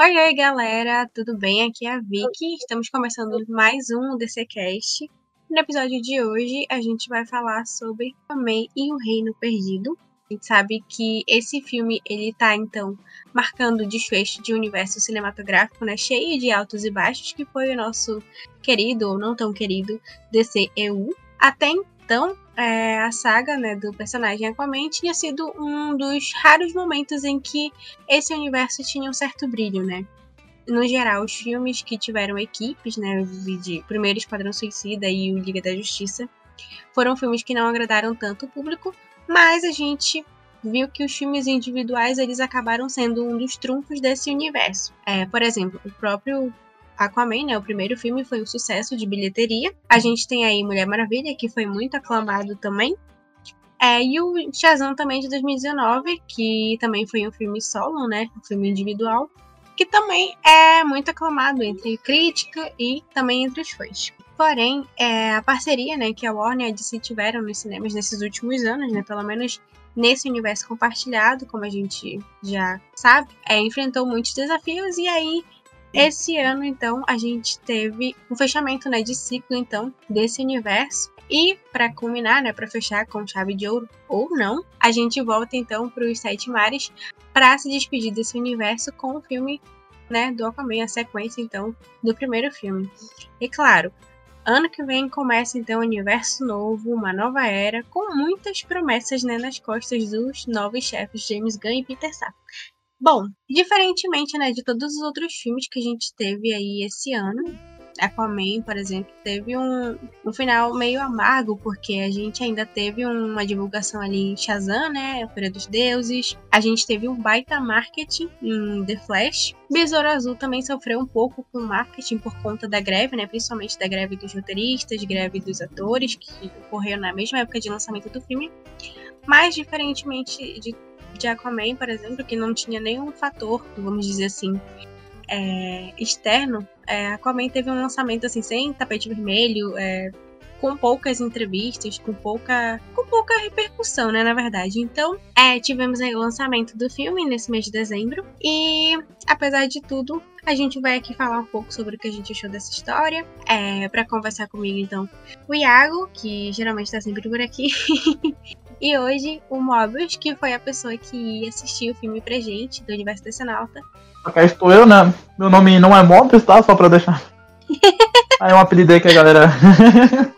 Oi, oi, galera, tudo bem? Aqui é a Vicky. Estamos começando mais um DCCast. No episódio de hoje, a gente vai falar sobre Amém e o Reino Perdido. A gente sabe que esse filme, ele tá, então, marcando o desfecho de um universo cinematográfico, né, cheio de altos e baixos, que foi o nosso querido, ou não tão querido, DCEU. Até então, é, a saga né, do personagem Aquaman tinha sido um dos raros momentos em que esse universo tinha um certo brilho, né? No geral, os filmes que tiveram equipes, né, de primeiro Esquadrão Suicida e o Liga da Justiça, foram filmes que não agradaram tanto o público, mas a gente viu que os filmes individuais eles acabaram sendo um dos trunfos desse universo. É, por exemplo, o próprio Aquaman, né? O primeiro filme foi um sucesso de bilheteria. A gente tem aí Mulher Maravilha, que foi muito aclamado também. É, e o Shazam também de 2019, que também foi um filme solo, né? Um filme individual, que também é muito aclamado entre crítica e também entre os fãs. Porém, é, a parceria né, que a Warner e a DC tiveram nos cinemas nesses últimos anos, né, pelo menos nesse universo compartilhado, como a gente já sabe, é, enfrentou muitos desafios e aí esse ano, então, a gente teve um fechamento né, de ciclo então desse universo. E para culminar, né, para fechar com chave de ouro ou não, a gente volta então para os Sete Mares para se despedir desse universo com o filme, né, do Aquaman, a sequência então do primeiro filme. E claro, ano que vem começa então um universo novo, uma nova era, com muitas promessas né, nas costas dos novos chefes James Gunn e Peter Safran. Bom, diferentemente né, de todos os outros filmes que a gente teve aí esse ano, Aquaman, por exemplo, teve um, um final meio amargo, porque a gente ainda teve uma divulgação ali em Shazam, né? A Feira dos Deuses. A gente teve um baita marketing em The Flash. Besouro Azul também sofreu um pouco com marketing por conta da greve, né? Principalmente da greve dos roteiristas, greve dos atores, que ocorreu na mesma época de lançamento do filme. Mas, diferentemente de de Aquaman, por exemplo, que não tinha nenhum fator, vamos dizer assim, é, externo, é, Aquaman teve um lançamento assim sem tapete vermelho, é, com poucas entrevistas, com pouca, com pouca repercussão, né, na verdade. Então, é, tivemos aí o lançamento do filme nesse mês de dezembro e, apesar de tudo, a gente vai aqui falar um pouco sobre o que a gente achou dessa história. É, para conversar comigo, então, o Iago, que geralmente está sempre por aqui, E hoje, o Mobius, que foi a pessoa que assistiu o filme pra gente, do Universo Decenalta. Cá estou eu, né? Meu nome não é Mobius, tá? Só pra deixar. aí é um apelido aí que a galera.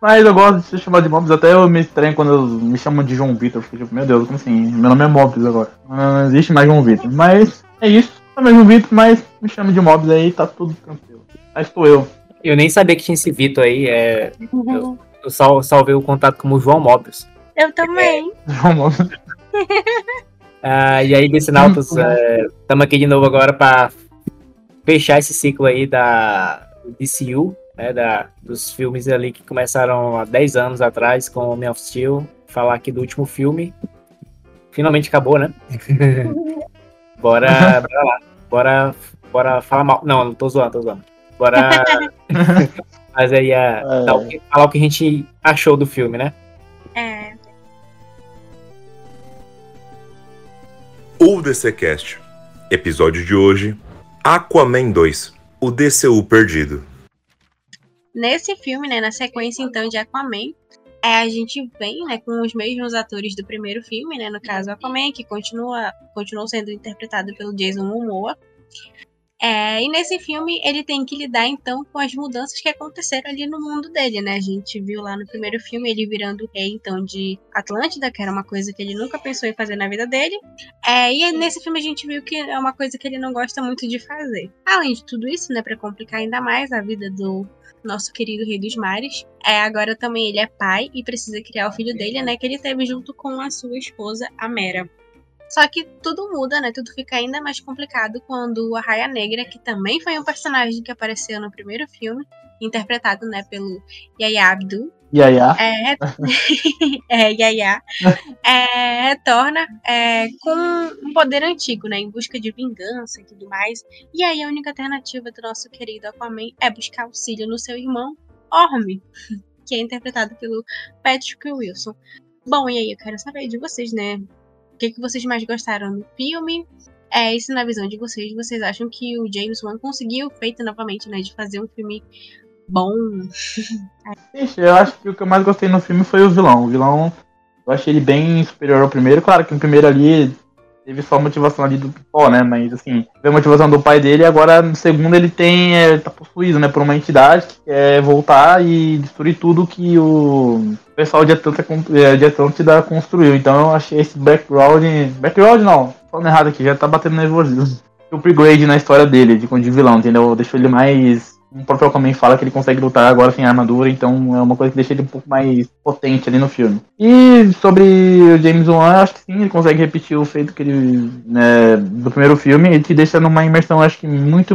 Mas eu gosto de ser chamado de Mobius, até eu me estranho quando me chamam de João Vitor. Fico tipo, meu Deus, como assim? Meu nome é Mobius agora. Não existe mais João Vitor. Mas é isso. É João Vitor, mas me chama de Mobius aí, tá tudo tranquilo. Aí estou eu. Eu nem sabia que tinha esse Vitor aí. É... Eu eu sal, salvei o contato como João Mobius. Eu também. É, João Mobius. ah, e aí, Decenautas, estamos é, aqui de novo agora para fechar esse ciclo aí da DCU, né, da, dos filmes ali que começaram há 10 anos atrás com o Man of Steel. Falar aqui do último filme. Finalmente acabou, né? bora, bora lá. Bora, bora falar mal. Não, não tô zoando, tô zoando. Bora Mas aí é, é. O que, falar o que a gente achou do filme, né? É. O DCcast. Episódio de hoje: Aquaman 2. O DCU perdido. Nesse filme, né, na sequência então de Aquaman, é, a gente vem né, com os mesmos atores do primeiro filme, né, no caso Aquaman, que continua, continuou sendo interpretado pelo Jason Momoa. É, e nesse filme ele tem que lidar então com as mudanças que aconteceram ali no mundo dele, né? A gente viu lá no primeiro filme ele virando rei então de Atlântida, que era uma coisa que ele nunca pensou em fazer na vida dele. É, e nesse filme a gente viu que é uma coisa que ele não gosta muito de fazer. Além de tudo isso, né, para complicar ainda mais a vida do nosso querido Rei dos Mares. É, agora também ele é pai e precisa criar o filho dele, né? Que ele teve junto com a sua esposa, a Mera. Só que tudo muda, né? Tudo fica ainda mais complicado quando a Raia Negra, que também foi um personagem que apareceu no primeiro filme, interpretado, né, pelo Yaya Abdul. Yaya. É, é Yaya. É, retorna é, com um poder antigo, né? Em busca de vingança e tudo mais. E aí a única alternativa do nosso querido Aquaman é buscar auxílio no seu irmão, Orme, que é interpretado pelo Patrick Wilson. Bom, e aí eu quero saber de vocês, né? Que, que vocês mais gostaram do filme? é isso na visão de vocês. Vocês acham que o James Wan conseguiu feito novamente, né? De fazer um filme bom. Ixi, eu acho que o que eu mais gostei no filme foi o vilão. O vilão, eu achei ele bem superior ao primeiro. Claro que no primeiro ali teve só a motivação ali do Pipó, né? Mas assim, teve a motivação do pai dele agora no segundo ele tem. É, tá possuído, né? Por uma entidade que quer voltar e destruir tudo que o pessoal de Atlanta, é, de Atlântida construiu. Então eu achei esse background. Background não, falando errado aqui, já tá batendo nervosismo. Upgrade na história dele, de, de vilão, entendeu? Deixou ele mais o próprio Aquaman fala que ele consegue lutar agora sem armadura, então é uma coisa que deixa ele um pouco mais potente ali no filme. E sobre o James Wan, acho que sim, ele consegue repetir o feito que ele né, do primeiro filme, ele te deixa numa imersão, acho que muito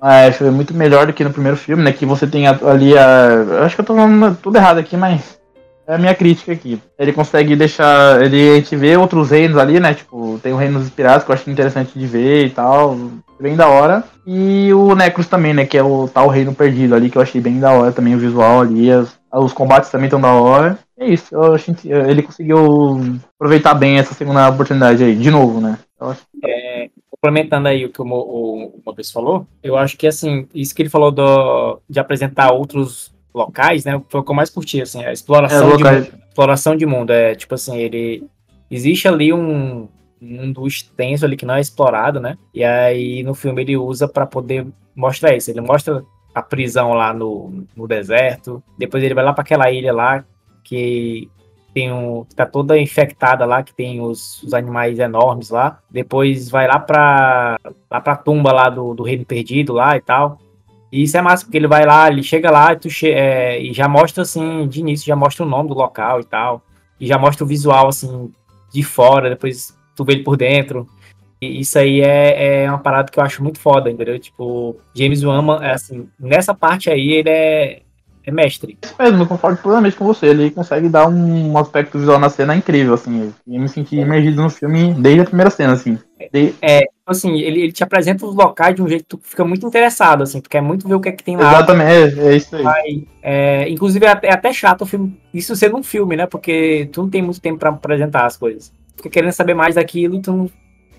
acho muito melhor do que no primeiro filme, né? Que você tem ali a. Acho que eu tô falando tudo errado aqui, mas é a minha crítica aqui. Ele consegue deixar. Ele, a gente vê outros reinos ali, né? Tipo, tem o Reino dos Piratas que eu acho interessante de ver e tal. Bem da hora. E o Necros também, né? Que é o tal Reino Perdido ali, que eu achei bem da hora também, o visual ali. As, os combates também estão da hora. É isso, eu acho que ele conseguiu aproveitar bem essa segunda oportunidade aí, de novo, né? É, complementando aí o que o, o, o Maurício falou, eu acho que assim, isso que ele falou do, de apresentar outros locais, né? Foi o que eu mais curti, assim, a exploração, é, de, mundo, exploração de mundo. É tipo assim, ele. Existe ali um mundo extenso ali que não é explorado, né? E aí no filme ele usa para poder mostrar isso. Ele mostra a prisão lá no, no deserto. Depois ele vai lá para aquela ilha lá que tem um tá toda infectada lá que tem os, os animais enormes lá. Depois vai lá para lá para tumba lá do, do reino perdido lá e tal. E isso é massa, porque ele vai lá, ele chega lá e, tu che é, e já mostra, assim, de início, já mostra o nome do local e tal. E já mostra o visual, assim, de fora, depois tu vê ele por dentro. E isso aí é, é uma parada que eu acho muito foda, entendeu? Tipo, James Wan, é assim, nessa parte aí ele é, é mestre. Isso mesmo, eu concordo plenamente com você. Ele consegue dar um aspecto visual na cena incrível, assim. E me senti imergido no filme desde a primeira cena, assim. De... É, assim, ele, ele te apresenta os locais de um jeito que tu fica muito interessado, assim, tu quer muito ver o que é que tem lá. Exatamente, é, é isso aí. aí é, inclusive, é até, é chato o filme, isso sendo um filme, né? Porque tu não tem muito tempo para apresentar as coisas. Fica querendo saber mais daquilo e tu, não,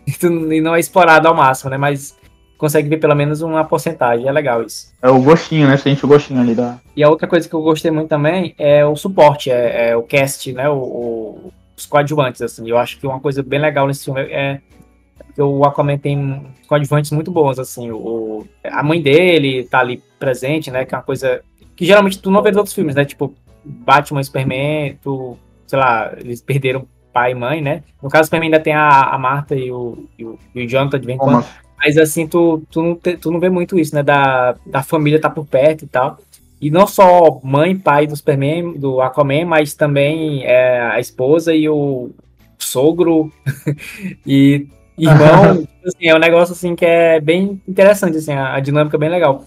tu, e não é explorado ao máximo, né? Mas consegue ver pelo menos uma porcentagem, é legal isso. É o gostinho, né? Sente o gostinho ali da. E a outra coisa que eu gostei muito também é o suporte, é, é o cast, né? O, o, os coadjuvantes, assim. Eu acho que uma coisa bem legal nesse filme é o Aquaman tem coadjuvantes muito bons, assim, o, a mãe dele tá ali presente, né, que é uma coisa que geralmente tu não vê nos outros filmes, né, tipo, Batman, Superman, tu, sei lá, eles perderam pai e mãe, né, no caso Superman ainda tem a, a Marta e o, e o, e o Jonathan de vez em quando, mas assim, tu, tu, não te, tu não vê muito isso, né, da, da família tá por perto e tal, e não só mãe e pai do Superman, do Aquaman, mas também é, a esposa e o sogro. E irmão, tipo assim, é um negócio assim que é bem interessante, assim, a, a dinâmica é bem legal.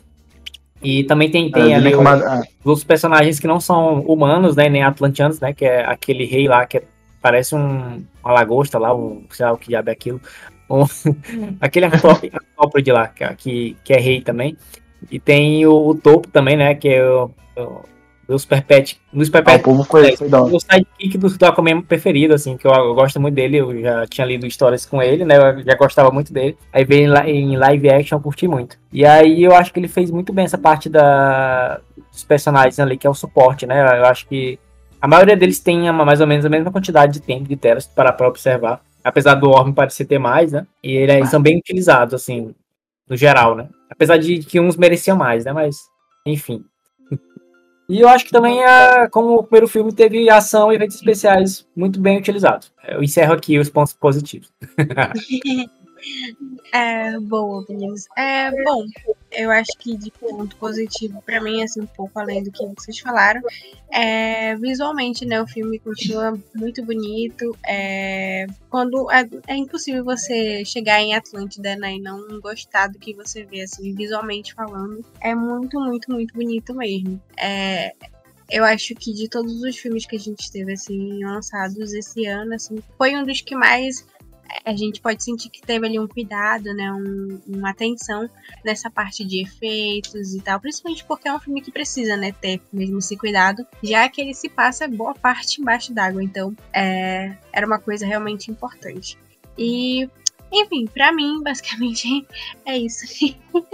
E também tem, tem ali o, ah. os personagens que não são humanos, né, nem atlantianos, né, que é aquele rei lá que é, parece um, uma lagosta lá, um, sei lá o que diabo é aquilo. Um, aquele de lá, que, que é rei também. E tem o, o topo também, né, que é o, o dos Perpet. Dos Perpet. Ah, o povo conhece, é, o sidekick do, do Aquaman preferido, assim, que eu, eu, gosto muito dele. Eu já tinha lido histórias com ele, né? Eu já gostava muito dele. Aí veio em, em live action, eu curti muito. E aí eu acho que ele fez muito bem essa parte da, dos personagens ali, que é o suporte, né? Eu acho que a maioria deles tem mais ou menos a mesma quantidade de tempo de telas para, para observar. Apesar do Orm parecer ter mais, né? E eles são bem utilizados, assim, no geral, né? Apesar de que uns mereciam mais, né? Mas, enfim. E eu acho que também, a, como o primeiro filme teve ação e efeitos especiais muito bem utilizados. Eu encerro aqui os pontos positivos. é, boa, Vinícius. É, bom, eu acho que de ponto positivo, para mim, assim, um pouco além do que vocês falaram, é, visualmente, né, o filme continua muito bonito. É, quando é, é, impossível você chegar em Atlântida né, e não gostar do que você vê, assim, visualmente falando, é muito, muito, muito bonito mesmo. É, eu acho que de todos os filmes que a gente teve assim lançados esse ano, assim, foi um dos que mais a gente pode sentir que teve ali um cuidado, né, um, uma atenção nessa parte de efeitos e tal, principalmente porque é um filme que precisa, né, ter mesmo esse cuidado, já que ele se passa boa parte embaixo d'água, então é, era uma coisa realmente importante. E Enfim, pra mim, basicamente, é isso.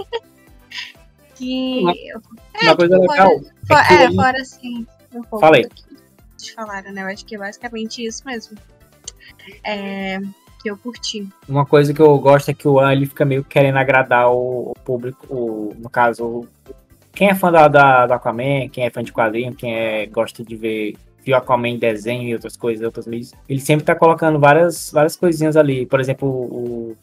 que. Uma- é, Uma coisa tipo, legal. Fora, é é, fora assim, um pouco Fala aí. do que vocês falaram, né? Eu acho que é basicamente isso mesmo. É, que eu curti. Uma coisa que eu gosto é que o An ele fica meio querendo agradar o, o público, o- no caso, o- quem é fã da, da, do Aquaman, quem é fã de quadrinho, quem é, gosta de ver, o Aquaman em desenho e outras coisas, outras mídias, ele sempre tá colocando várias, várias coisinhas ali. Por exemplo, o,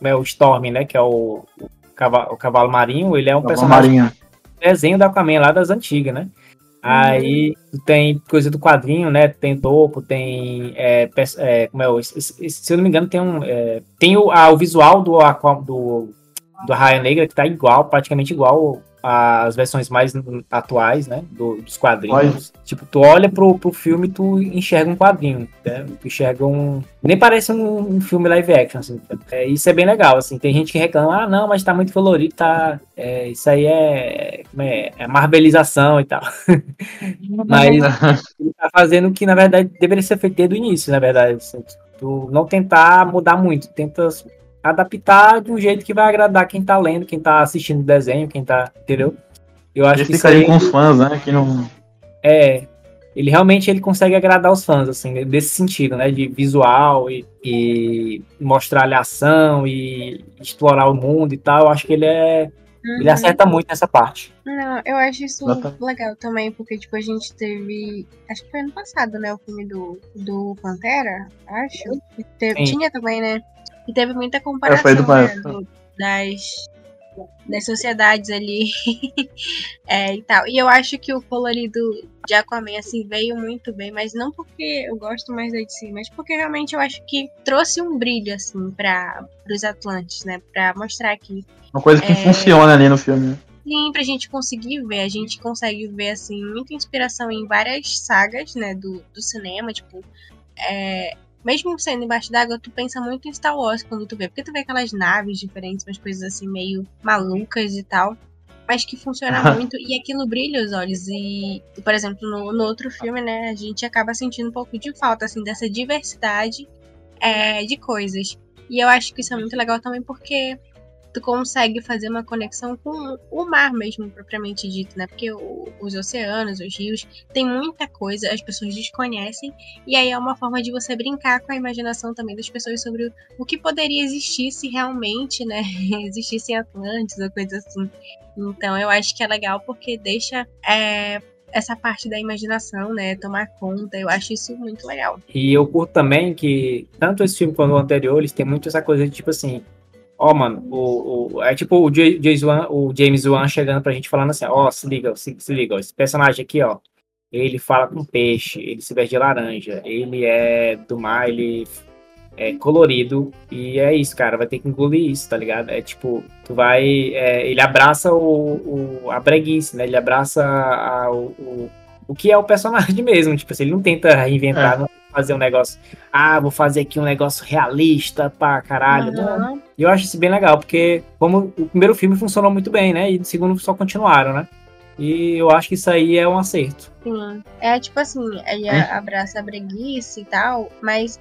o, é o Storm, né, que é o, o, cavalo, o cavalo marinho, ele é um Uma personagem Marinha. desenho do Aquaman lá das antigas, né? Aí tu tem coisa do quadrinho, né? Tem topo, tem. É, é, como é Se eu não me engano, tem um. é, tem o, a- o visual do, Aqua- do, do Raia Negra que tá igual, praticamente igual às versões mais atuais, né? do- dos quadrinhos. Tipo, tu olha pro, pro filme e tu enxerga um quadrinho, né? Tu enxerga um. Nem parece um, um filme live action, assim. É, isso é bem legal, assim. Tem gente que reclama, ah, não, mas tá muito colorido, tá. é, isso aí é. Como é? É marbelização e tal. Mas ele tá fazendo o que, na verdade, deveria ser feito desde o início, na verdade. assim. Tu não tentar mudar muito, tenta adaptar de um jeito que vai agradar quem tá lendo, quem tá assistindo o desenho, quem tá. Entendeu? Eu acho Ele que isso fica aí aí com os fãs, né? Que não. é. Ele realmente ele consegue agradar os fãs, assim, desse sentido, né? De visual e, e mostrar a ação e explorar o mundo e tal. Eu acho que ele é. Ele Uhum. acerta muito nessa parte. Não, eu acho isso Exatamente. legal também, porque, tipo, a gente teve. Acho que foi ano passado, né? O filme do, do Pantera, acho. Teve- tinha também, né? E teve muita comparação foi do né, do- das, das sociedades ali é, e tal. E eu acho que o colorido de Aquaman, assim, veio muito bem, mas não porque eu gosto mais da DC, mas porque realmente eu acho que trouxe um brilho, assim, para os Atlantes, né? Pra mostrar que Uma coisa que É. funciona ali no filme. né? Sim, pra gente conseguir ver. A gente consegue ver, assim, muita inspiração em várias sagas, né, do, do cinema, tipo. é, mesmo sendo embaixo d'água, tu pensa muito em Star Wars quando tu vê. Porque tu vê aquelas naves diferentes, umas coisas assim, meio malucas e tal. Mas que funciona muito. E aquilo brilha os olhos. E, por exemplo, no, no outro filme, né, a gente acaba sentindo um pouco de falta, assim, dessa diversidade é, de coisas. E eu acho que isso é muito legal também porque tu consegue fazer uma conexão com o mar mesmo, propriamente dito, né? Porque o- os oceanos, os rios, tem muita coisa, as pessoas desconhecem, e aí é uma forma de você brincar com a imaginação também das pessoas sobre o, o que poderia existir se realmente, né, existisse em Atlantis ou coisa assim. Então eu acho que é legal porque deixa é, essa parte da imaginação, né, tomar conta. Eu acho isso muito legal. E eu curto também que, tanto esse filme quanto o anterior, eles têm muito essa coisa de tipo assim. Ó, mano, o, o- é tipo o, J- James Wan, o James Wan chegando pra gente falando assim: ó, se liga, se, se liga, ó, esse personagem aqui, ó, ele fala com peixe, ele se veste de laranja, ele é do mar, ele é colorido, e é isso, cara, vai ter que engolir isso, tá ligado? É tipo, tu vai. é, ele abraça o, o- a breguice, né? Ele abraça a- o, o, o que é o personagem mesmo, tipo assim, ele não tenta reinventar, não tenta fazer um negócio, ah, vou fazer aqui um negócio realista pra caralho. Aham. e eu acho isso bem legal, porque como o primeiro filme funcionou muito bem, né? E o segundo só continuaram, né? E eu acho que isso aí é um acerto. Sim. É tipo assim, ele abraça a breguice e tal, mas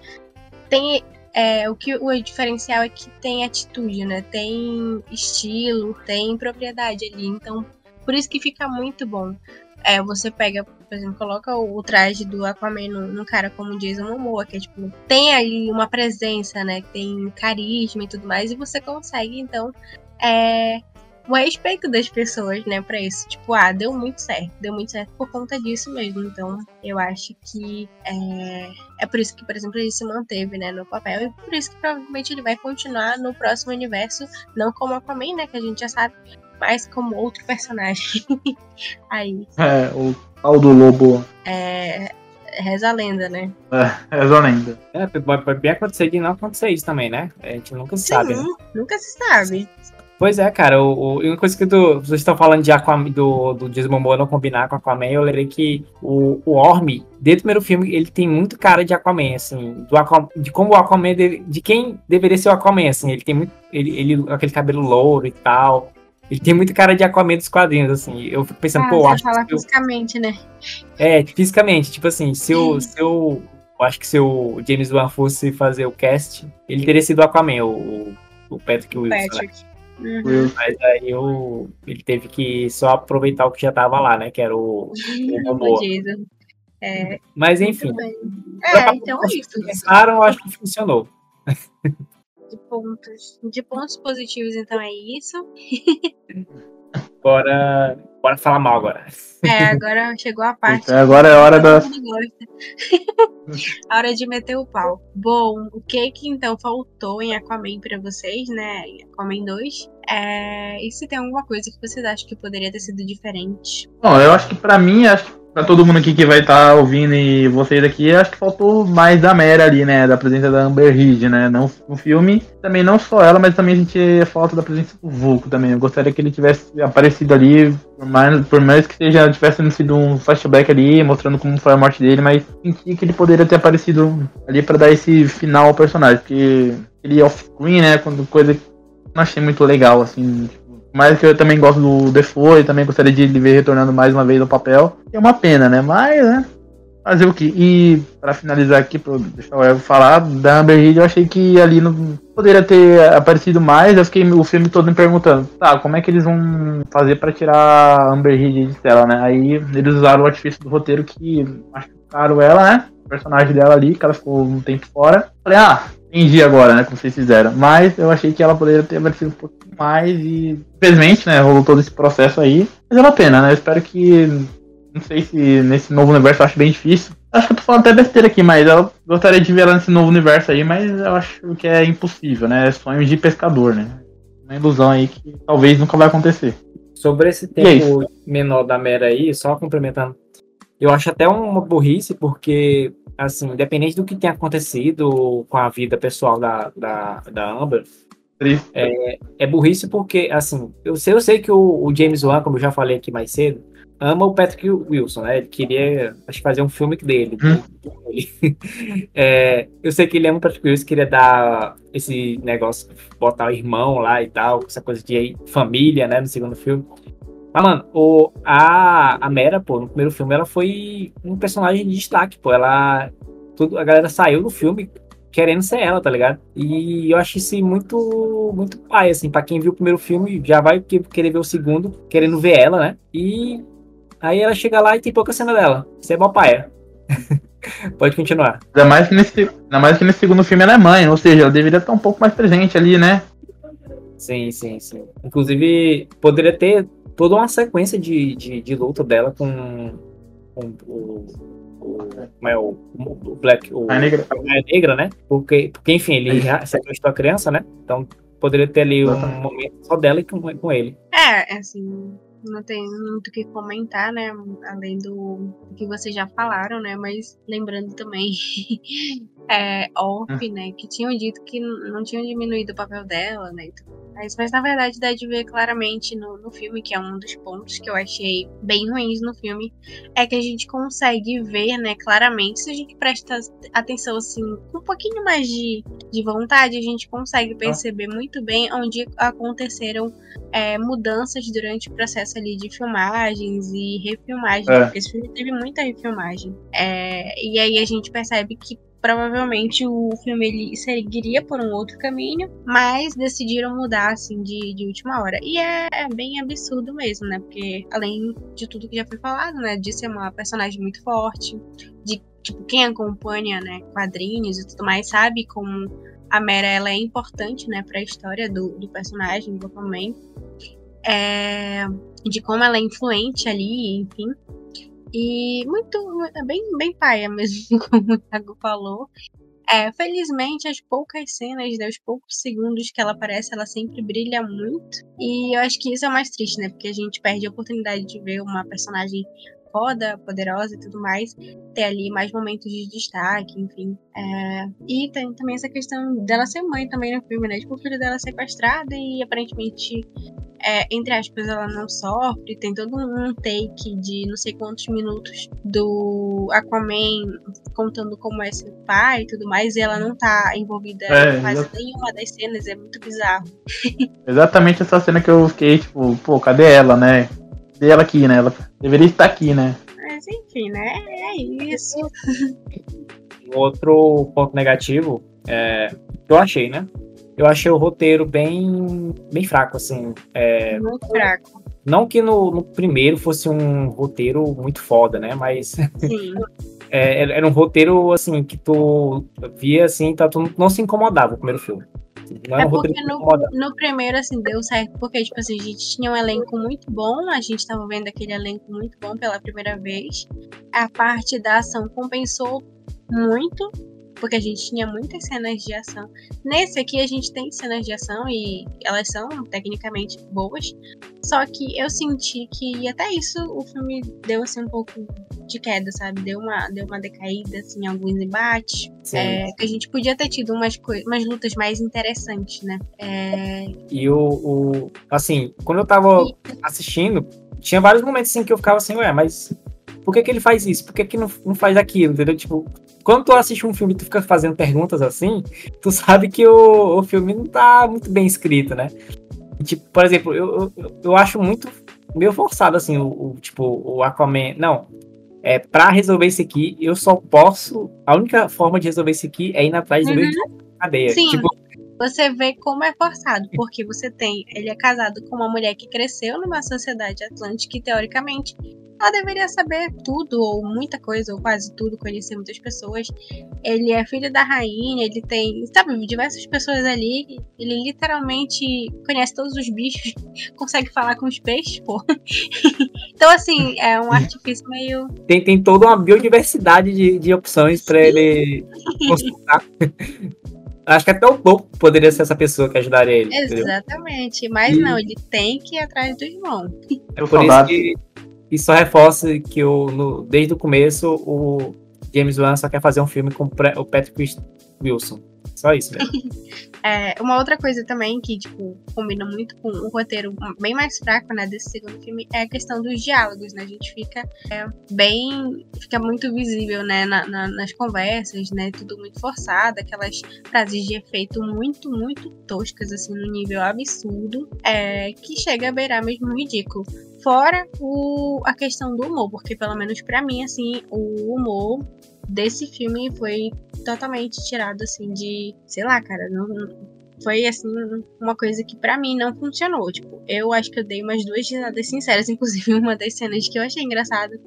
tem. É, o que o diferencial é que tem atitude, né? Tem estilo, tem propriedade ali. Então, por isso que fica muito bom. É, você pega, por exemplo, coloca o, o traje do Aquaman num, cara como Jason Momoa, que é tipo, tem ali uma presença, né? Tem carisma e tudo mais, e você consegue, então, é, o respeito das pessoas, né, pra isso. Tipo, ah, deu muito certo. Deu muito certo por conta disso mesmo. Então, eu acho que é, é por isso que, por exemplo, ele se manteve, né, no papel. E por isso que provavelmente ele vai continuar no próximo universo, não como Aquaman, né, que a gente já sabe, mas como outro personagem. Aí, É, o tal do lobo. é, reza a lenda, né? É, essa lenda. É, pode pode bem acontecer de não acontecer isso também, né? A gente nunca sabe, né? Sim, nunca se sabe. Pois é, cara, o, o, e uma coisa que tu- vocês estão falando de Aquaman, do, do Jason Momoa não combinar com Aquaman, eu lembrei que o, o Orm, desde o primeiro filme, ele tem muito cara de Aquaman, assim, do Aquaman, de como o Aquaman, deve- de quem deveria ser o Aquaman, assim, ele tem muito, ele, ele aquele cabelo louro e tal, ele tem muito cara de Aquaman dos quadrinhos, assim, eu fico pensando, Ah, pô, eu acho fala que eu, fisicamente, né? é, fisicamente, tipo assim, se eu, se eu eu acho que se o James Wan fosse fazer o cast, ele teria sido Aquaman, o, o Patrick Wilson. Né? Patrick. Né? Uhum. Mas aí o, ele teve que só aproveitar o que já tava lá, né? Que era o, o Momoa. É, Mas enfim. É, então é isso. Pensaram, eu acho que funcionou. De pontos, de pontos positivos, então é isso. Bora, bora falar mal agora. É, agora chegou a parte. Então, agora é a hora da. a hora de meter o pau. Bom, o que que então faltou em Aquaman pra vocês, né? Em Aquaman 2. É... E se tem alguma coisa que vocês acham que poderia ter sido diferente? Bom, eu acho que pra mim, acho que pra todo mundo aqui que vai estar tá ouvindo e vocês aqui, acho que faltou mais da Mera ali, né? Da presença da Amber Heard, né? Não no filme, também não só ela, mas também a gente falta da presença do Vulco também. Eu gostaria que ele tivesse aparecido ali, por mais, por mais que seja, tivesse sido um flashback ali, mostrando como foi a morte dele, mas senti que ele poderia ter aparecido ali para dar esse final ao personagem, porque ele off-screen, né? Quando coisa que não achei muito legal, assim, tipo, mas que eu também gosto do Defoe, também gostaria de ver retornando mais uma vez ao papel. É uma pena, né? Mas, né? Fazer o que? E para finalizar aqui, pra deixar o Ego falar, da Amber Heard, eu achei que ali não poderia ter aparecido mais. Eu fiquei o filme todo me perguntando, tá, como é que eles vão fazer para tirar a Amber Heard de tela, né? Aí eles usaram o artifício do roteiro que machucaram ela, né? O personagem dela ali, que ela ficou um tempo fora. Falei, ah, entendi agora, né? Como vocês fizeram. Mas eu achei que ela poderia ter aparecido um pouquinho mais e. Infelizmente, né? Rolou todo esse processo aí. Mas é uma pena, né? Eu espero que. Não sei se nesse novo universo eu acho bem difícil. Acho que eu tô falando até besteira aqui, mas eu gostaria de ver ela nesse novo universo aí, mas eu acho que é impossível, né? É sonho de pescador, né? Uma ilusão aí que talvez nunca vai acontecer. Sobre esse tempo é menor da Mera aí, só complementando, eu acho até uma burrice, porque assim, independente do que tenha acontecido com a vida pessoal da, da, da Amber, é, é burrice porque, assim, eu sei, eu sei que o, o, James Wan, como eu já falei aqui mais cedo, ama o Patrick Wilson, né? Ele queria, acho fazer um filme dele. Hum. é, eu sei que ele ama o Patrick Wilson, queria dar esse negócio, botar o irmão lá e tal, essa coisa de família, né, no segundo filme. Mas, mano, o, a, a Mera, pô, no primeiro filme, ela foi um personagem de destaque, pô. Ela. Tudo, a galera saiu do filme querendo ser ela, tá ligado? E eu acho isso muito, muito pai, assim, pra quem viu o primeiro filme, já vai querer ver o segundo, querendo ver ela, né? E aí ela chega lá e tem pouca cena dela. Isso é mó paia. Pode continuar. Ainda mais, que nesse, ainda mais que nesse segundo filme ela é mãe, ou seja, ela deveria estar um pouco mais presente ali, né? Sim, sim, sim. Inclusive, poderia ter toda uma sequência de, de, de luta dela com, com o, o, como é, o, o Black, o, a negra. a negra, né? Porque, porque enfim, ele sequestrou a criança, né? Então poderia ter ali um momento só dela e com, com ele. É, assim, não tem muito o que comentar, né? Além do que vocês já falaram, né? Mas lembrando também, é, Orp, hum. né? Que tinham dito que não tinham diminuído o papel dela, né? Mas, mas na verdade dá de ver claramente no, no filme, que é um dos pontos que eu achei bem ruins no filme, é que a gente consegue ver, né, claramente, se a gente presta atenção, assim, com um pouquinho mais de, de vontade, a gente consegue ah. perceber muito bem onde aconteceram é, mudanças durante o processo ali de filmagens e refilmagens, é. porque esse filme teve muita refilmagem. É, e aí a gente percebe que provavelmente o filme ele seguiria por um outro caminho, mas decidiram mudar assim de, de última hora. E é, é, bem absurdo mesmo, né? Porque além de tudo que já foi falado, né, de ser uma personagem muito forte, de tipo quem acompanha, né, quadrinhos e tudo mais sabe como a Mera ela é importante, né, para a história do, do personagem do Aquaman. É, de como ela é influente ali, enfim. E muito, é bem, bem paia mesmo, como o Thiago falou. É, felizmente, as poucas cenas, né, os poucos segundos que ela aparece, ela sempre brilha muito. E eu acho que isso é o mais triste, né? Porque a gente perde a oportunidade de ver uma personagem foda, poderosa e tudo mais, ter ali mais momentos de destaque, enfim. É... E tem também essa questão dela ser mãe também no filme, né? Tipo, o filho dela é sequestrado e aparentemente, é, entre aspas, ela não sofre. Tem todo um take de não sei quantos minutos do Aquaman contando como é ser pai e tudo mais, e ela não tá envolvida é, em quase nenhuma das cenas, é muito bizarro. Exatamente essa cena que eu fiquei, tipo, pô, cadê ela, né? dela aqui, né? Ela deveria estar aqui, né? Mas enfim, né? É isso. Outro ponto negativo é, que eu achei, né? Eu achei o roteiro bem, bem fraco, assim. É, Muito fraco. não que no, no primeiro fosse um roteiro muito foda, né? Mas Sim. é, era um roteiro, assim, que tu via, assim, tá, tu não se incomodava o primeiro filme. Não É era um porque no, no primeiro, assim, deu certo, porque, tipo assim, a gente tinha um elenco muito bom, a gente tava vendo aquele elenco muito bom pela primeira vez. A parte da ação compensou muito, porque a gente tinha muitas cenas de ação. Nesse aqui a gente tem cenas de ação e elas são tecnicamente boas. Só que eu senti que até isso o filme deu assim um pouco de queda, sabe? Deu uma, deu uma decaída assim, em alguns embates. É, que a gente podia ter tido umas, umas lutas mais interessantes, né? É, E o, o- Assim, quando eu tava assistindo, tinha vários momentos assim que eu ficava assim, ué, mas por que, que ele faz isso? Por que, que não, não faz aquilo? Entendeu? Tipo, quando tu assiste um filme e tu fica fazendo perguntas assim, tu sabe que o, o filme não tá muito bem escrito, né? Tipo, por exemplo, eu, eu, eu acho muito meio forçado, assim, o, o, tipo, o Aquaman. Não. É, pra resolver isso aqui, eu só posso. A única forma de resolver isso aqui é ir atrás do Uhum. meu cadeia. Sim. Tipo, você vê como é forçado, porque você tem. Ele é casado com uma mulher que cresceu numa sociedade atlântica e, teoricamente, ela deveria saber tudo, ou muita coisa, ou quase tudo, conhecer muitas pessoas. Ele é filho da rainha, ele tem, sabe, diversas pessoas ali. Ele literalmente conhece todos os bichos, consegue falar com os peixes, pô. então, assim, é um artifício meio. tem, tem toda uma biodiversidade de, de opções para ele consultar. Acho que até o Bobo poderia ser essa pessoa que ajudaria ele. entendeu? Exatamente. Mas E- não, ele tem que ir atrás do irmão. Eu Por isso que isso só reforça que o, no- desde o começo o James Wan só quer fazer um filme com o Patrick Wilson. Só isso mesmo. É, uma outra coisa também que, tipo, combina muito com o roteiro bem mais fraco, né, desse segundo filme, é a questão dos diálogos, né? A gente fica é, bem. fica muito visível, né, na- na- nas conversas, né? Tudo muito forçado, aquelas frases de efeito muito, muito toscas, assim, no nível absurdo, é, que chega a beirar mesmo ridículo. Fora o, a questão do humor, porque pelo menos pra mim, assim, o humor desse filme foi totalmente tirado assim de, sei lá, cara, não, foi assim uma coisa que pra mim não funcionou. Tipo, eu acho que eu dei umas duas risadas sinceras, inclusive uma das cenas que eu achei engraçada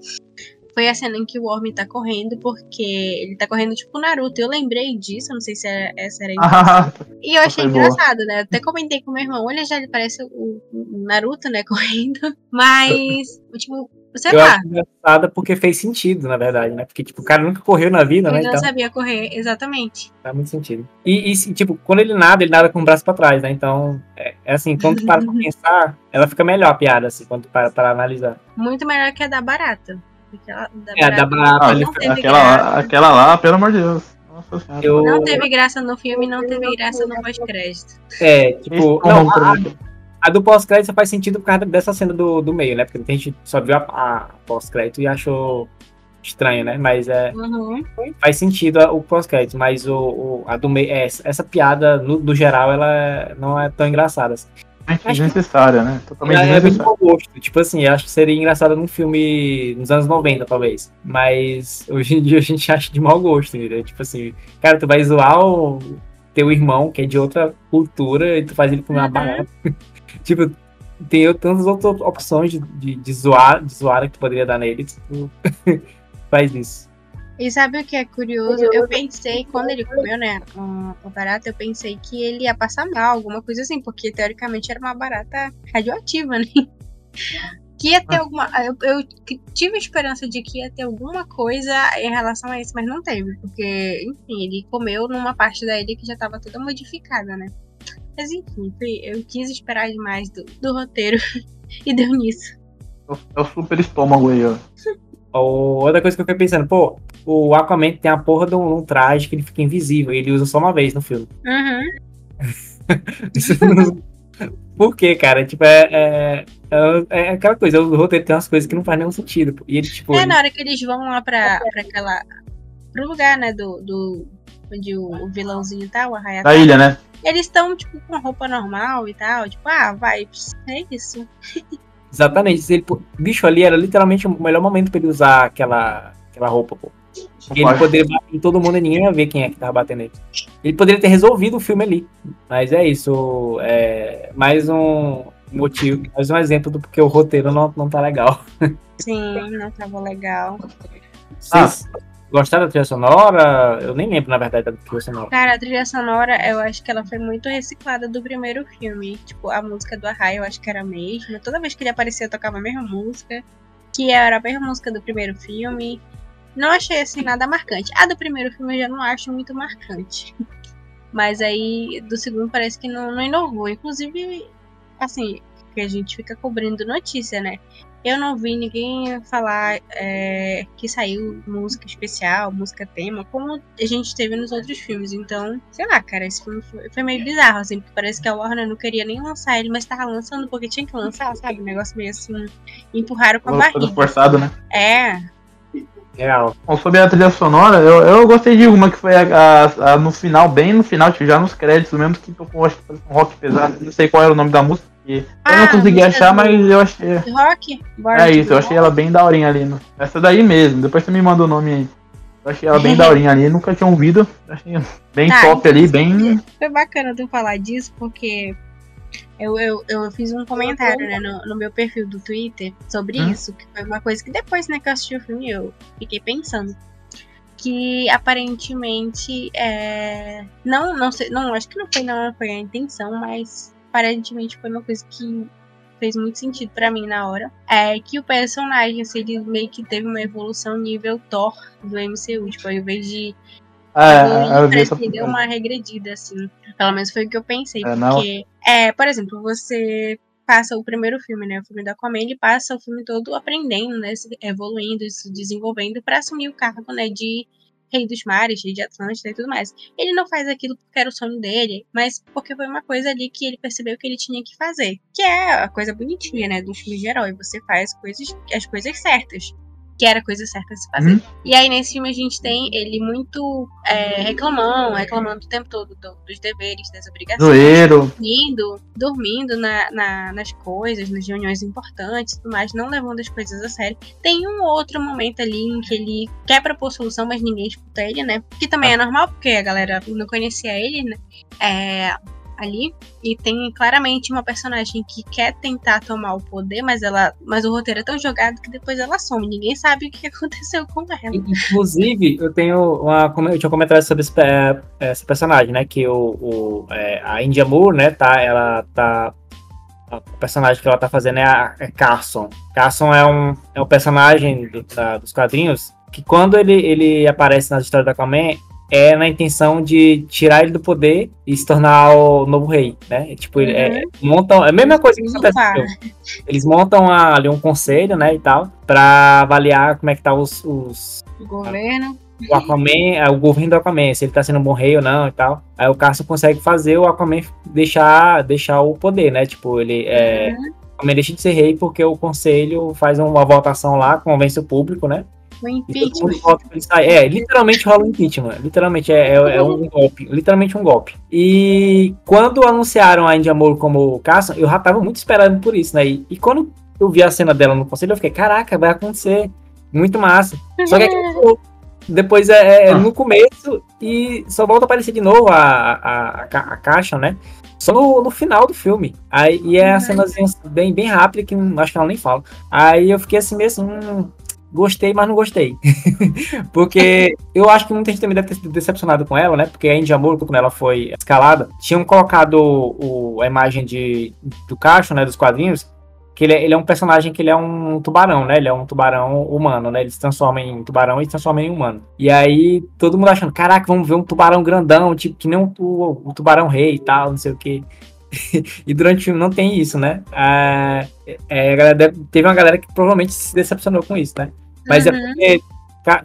foi a cena em que o Orm tá correndo, porque ele tá correndo tipo Naruto. Eu lembrei disso, não sei se era, essa era a. Ah, E eu achei foi boa. engraçado, né? Até comentei com meu irmão, olha, já ele parece o, o Naruto, né, correndo. Mas, tipo, sei Eu lá, acho engraçada porque fez sentido, na verdade, né? Porque, tipo, o cara nunca correu na vida, né? ele não Então, sabia correr, exatamente. faz muito sentido. E, e, tipo, quando ele nada, ele nada com o braço pra trás, né? Então, é, é assim, quando tu para pra pensar, ela fica melhor a piada, assim, quando tu para pra analisar. Muito melhor que a da barata. Aquela da É, da barata, Ah, ele não teve aquela, lá, aquela lá, pelo amor de Deus. Nossa senhora. Eu, Não teve graça no filme, não teve graça no pós-crédito. é, tipo, não, a? A do pós-crédito só faz sentido por causa dessa cena do, do meio, né? Porque a gente só viu a, a pós-crédito e achou estranho, né? Mas é, Uhum. faz sentido o pós-crédito, mas o, o- a do meio, é, essa essa piada, no, do geral, ela é- não é tão engraçada. Assim. É desnecessária, né? Totalmente é muito desnecessária. mau gosto. Tipo assim, eu acho que seria engraçado num filme nos anos 90, talvez. Mas hoje em dia a gente acha de mau gosto, entendeu? Tipo assim, cara, tu vai zoar o teu irmão, que é de outra cultura, e tu faz ele comer uma Uhum. barata. tipo, tem tantas outras opções de, de, de zoar, de zoar que poderia dar nele. Tu faz isso. E sabe o que é curioso? Eu pensei, quando ele comeu, né, o, o barata, eu pensei que ele ia passar mal, alguma coisa assim, porque teoricamente era uma barata radioativa, né? Que ia ter alguma. Eu, eu tive esperança de que ia ter alguma coisa em relação a isso, mas não teve, porque, enfim, ele comeu numa parte da ilha que já estava toda modificada, né? Mas enfim, eu quis esperar demais do, do roteiro e deu nisso. É o super estômago aí, ó. Ou outra coisa que eu fiquei pensando, pô, o Aquaman tem a porra de um, um traje que ele fica invisível, e ele usa só uma vez no filme. Uhum. Por quê, cara? Tipo, é, é, é, é aquela coisa, o roteiro tem umas coisas que não faz nenhum sentido. pô. E ele, tipo, É, ele- na hora que eles vão lá pra, pra aquela. pro lugar, né, do. do onde o, o vilãozinho tá, o arraial. Da ilha, né? Eles estão, tipo, com roupa normal e tal. Tipo, ah, vai. É isso. exatamente. Ele, pô, bicho ali era literalmente o melhor momento pra ele usar aquela, aquela roupa, pô. Que ele poderia bater em todo mundo e ninguém ia ver quem é que tava batendo nele. Ele poderia ter resolvido o filme ali. Mas é isso. É mais um motivo, mais um exemplo do porque o roteiro não, não tá legal. Sim, não tava legal. Vocês ah. Gostaram da trilha sonora? Eu nem lembro, na verdade, da trilha sonora. Cara, a trilha sonora, eu acho que ela foi muito reciclada do primeiro filme. Tipo, a música do Arrai, eu acho que era a mesma. Toda vez que ele aparecia, eu tocava a mesma música. Que era a mesma música do primeiro filme. Não achei assim nada marcante. A do primeiro filme eu já não acho muito marcante. Mas aí do segundo parece que não, não inovou. Inclusive, assim, que a gente fica cobrindo notícia, né? Eu não vi ninguém falar é, que saiu música especial, música tema, como a gente teve nos outros filmes. Então, sei lá, cara, esse filme foi, foi meio bizarro, assim, porque parece que a Warner não queria nem lançar ele, mas tava lançando porque tinha que lançar, sabe? Um negócio meio assim, empurraram com a barriga. forçado, né? É, Real. Bom, sobre a trilha sonora, eu, eu gostei de uma que foi a, a, a, no final, bem no final, tipo, já nos créditos mesmo, que tocou acho, um rock pesado. Não sei qual era o nome da música. Eu ah, não consegui achar, mas eu achei. Rock? é isso, eu achei ela bem daorinha ali. No, essa daí mesmo, depois você me manda o nome aí. Eu achei ela bem daorinha ali, nunca tinha ouvido. Achei bem tá, top ali, bem. Foi bacana tu falar disso, porque eu, eu, eu fiz um comentário né, no, no meu perfil do Twitter sobre hum? isso, que foi uma coisa que depois né, que eu assisti o filme eu fiquei pensando. Que aparentemente é, não, não sei, não, acho que não foi, não foi a intenção, mas aparentemente foi uma coisa que fez muito sentido para mim na hora. É que o personagem, assim, ele meio que teve uma evolução nível Thor do MCU. Tipo, ao invés de eu vi essa... deu uma regredida, assim. Pelo menos foi o que eu pensei. É, porque, é, por exemplo, você passa o primeiro filme, né? O filme da Aquaman, ele passa o filme todo aprendendo, né? Evoluindo, se desenvolvendo para assumir o cargo, né? De Rei dos Mares, Rei de Atlântida e tudo mais. Ele não faz aquilo porque era o sonho dele, mas porque foi uma coisa ali que ele percebeu que ele tinha que fazer. Que é a coisa bonitinha, né? Do filme de herói. Você faz coisas, as coisas certas que era a coisa certa a se fazer. Uhum. E aí nesse filme a gente tem ele muito é, reclamando, reclamando o tempo todo do, dos deveres, das obrigações. Zoeiro. Dormindo, dormindo na, na, nas coisas, nas reuniões importantes e tudo mais, não levando as coisas a sério. Tem um outro momento ali em que ele quer propor solução, mas ninguém escuta ele, né? Que também é normal, porque a galera não conhecia ele, né? É, ali e tem claramente uma personagem que quer tentar tomar o poder, mas ela, mas o roteiro é tão jogado que depois ela some, ninguém sabe o que aconteceu com ela. Inclusive, eu tenho uma, eu tinha comentado sobre esse, é, essa personagem, né, que o, o é, a India Moore, né, tá, ela tá o personagem que ela tá fazendo é a é Carson. Carson é um, é um personagem do, da, dos quadrinhos que quando ele, ele aparece nas histórias da Aquaman, é na intenção de tirar ele do poder e se tornar o novo rei, né? Tipo, uhum. é, montam. É a mesma coisa que acontece Eles montam ali um conselho, né, e tal, pra avaliar como é que tá os. os o governo. O Aquaman, é, o governo do Aquaman, se ele tá sendo um bom rei ou não e tal. Aí o Carson consegue fazer o Aquaman deixar, deixar o poder, né? Tipo, ele é. Uhum. O Aquaman deixa de ser rei porque o conselho faz uma votação lá, convence o público, né? O impeachment. É, literalmente rola um impeachment. Literalmente é, é, é, um golpe. Literalmente um golpe. E quando anunciaram a India Moore como Carson, eu já tava muito esperando por isso, né? E, e, quando eu vi a cena dela no conselho, eu fiquei, caraca, vai acontecer. Muito massa. Só que depois é, é, é, no começo e só volta a aparecer de novo a, a, a, a caixa, né? Só no, no, final do filme. Aí, e é a cenazinha bem, bem rápida, que acho que ela nem fala. Aí eu fiquei assim mesmo, hum, gostei, mas não gostei. porque eu acho que muita gente também deve ter sido decepcionado com ela, né? Porque a Indy Amor, quando ela foi escalada, tinham colocado o, a imagem de, do Cacho, né? Dos quadrinhos. Que ele é, ele é um personagem que ele é um tubarão, né? Ele é um tubarão humano, né? Ele se transforma em tubarão e se transforma em humano. E aí, todo mundo achando, caraca, vamos ver um tubarão grandão, tipo, que nem o, o, o tubarão rei e tal, não sei o que. e durante o filme não tem isso, né? É, é, teve uma galera que provavelmente se decepcionou com isso, né? Mas é uhum. é porque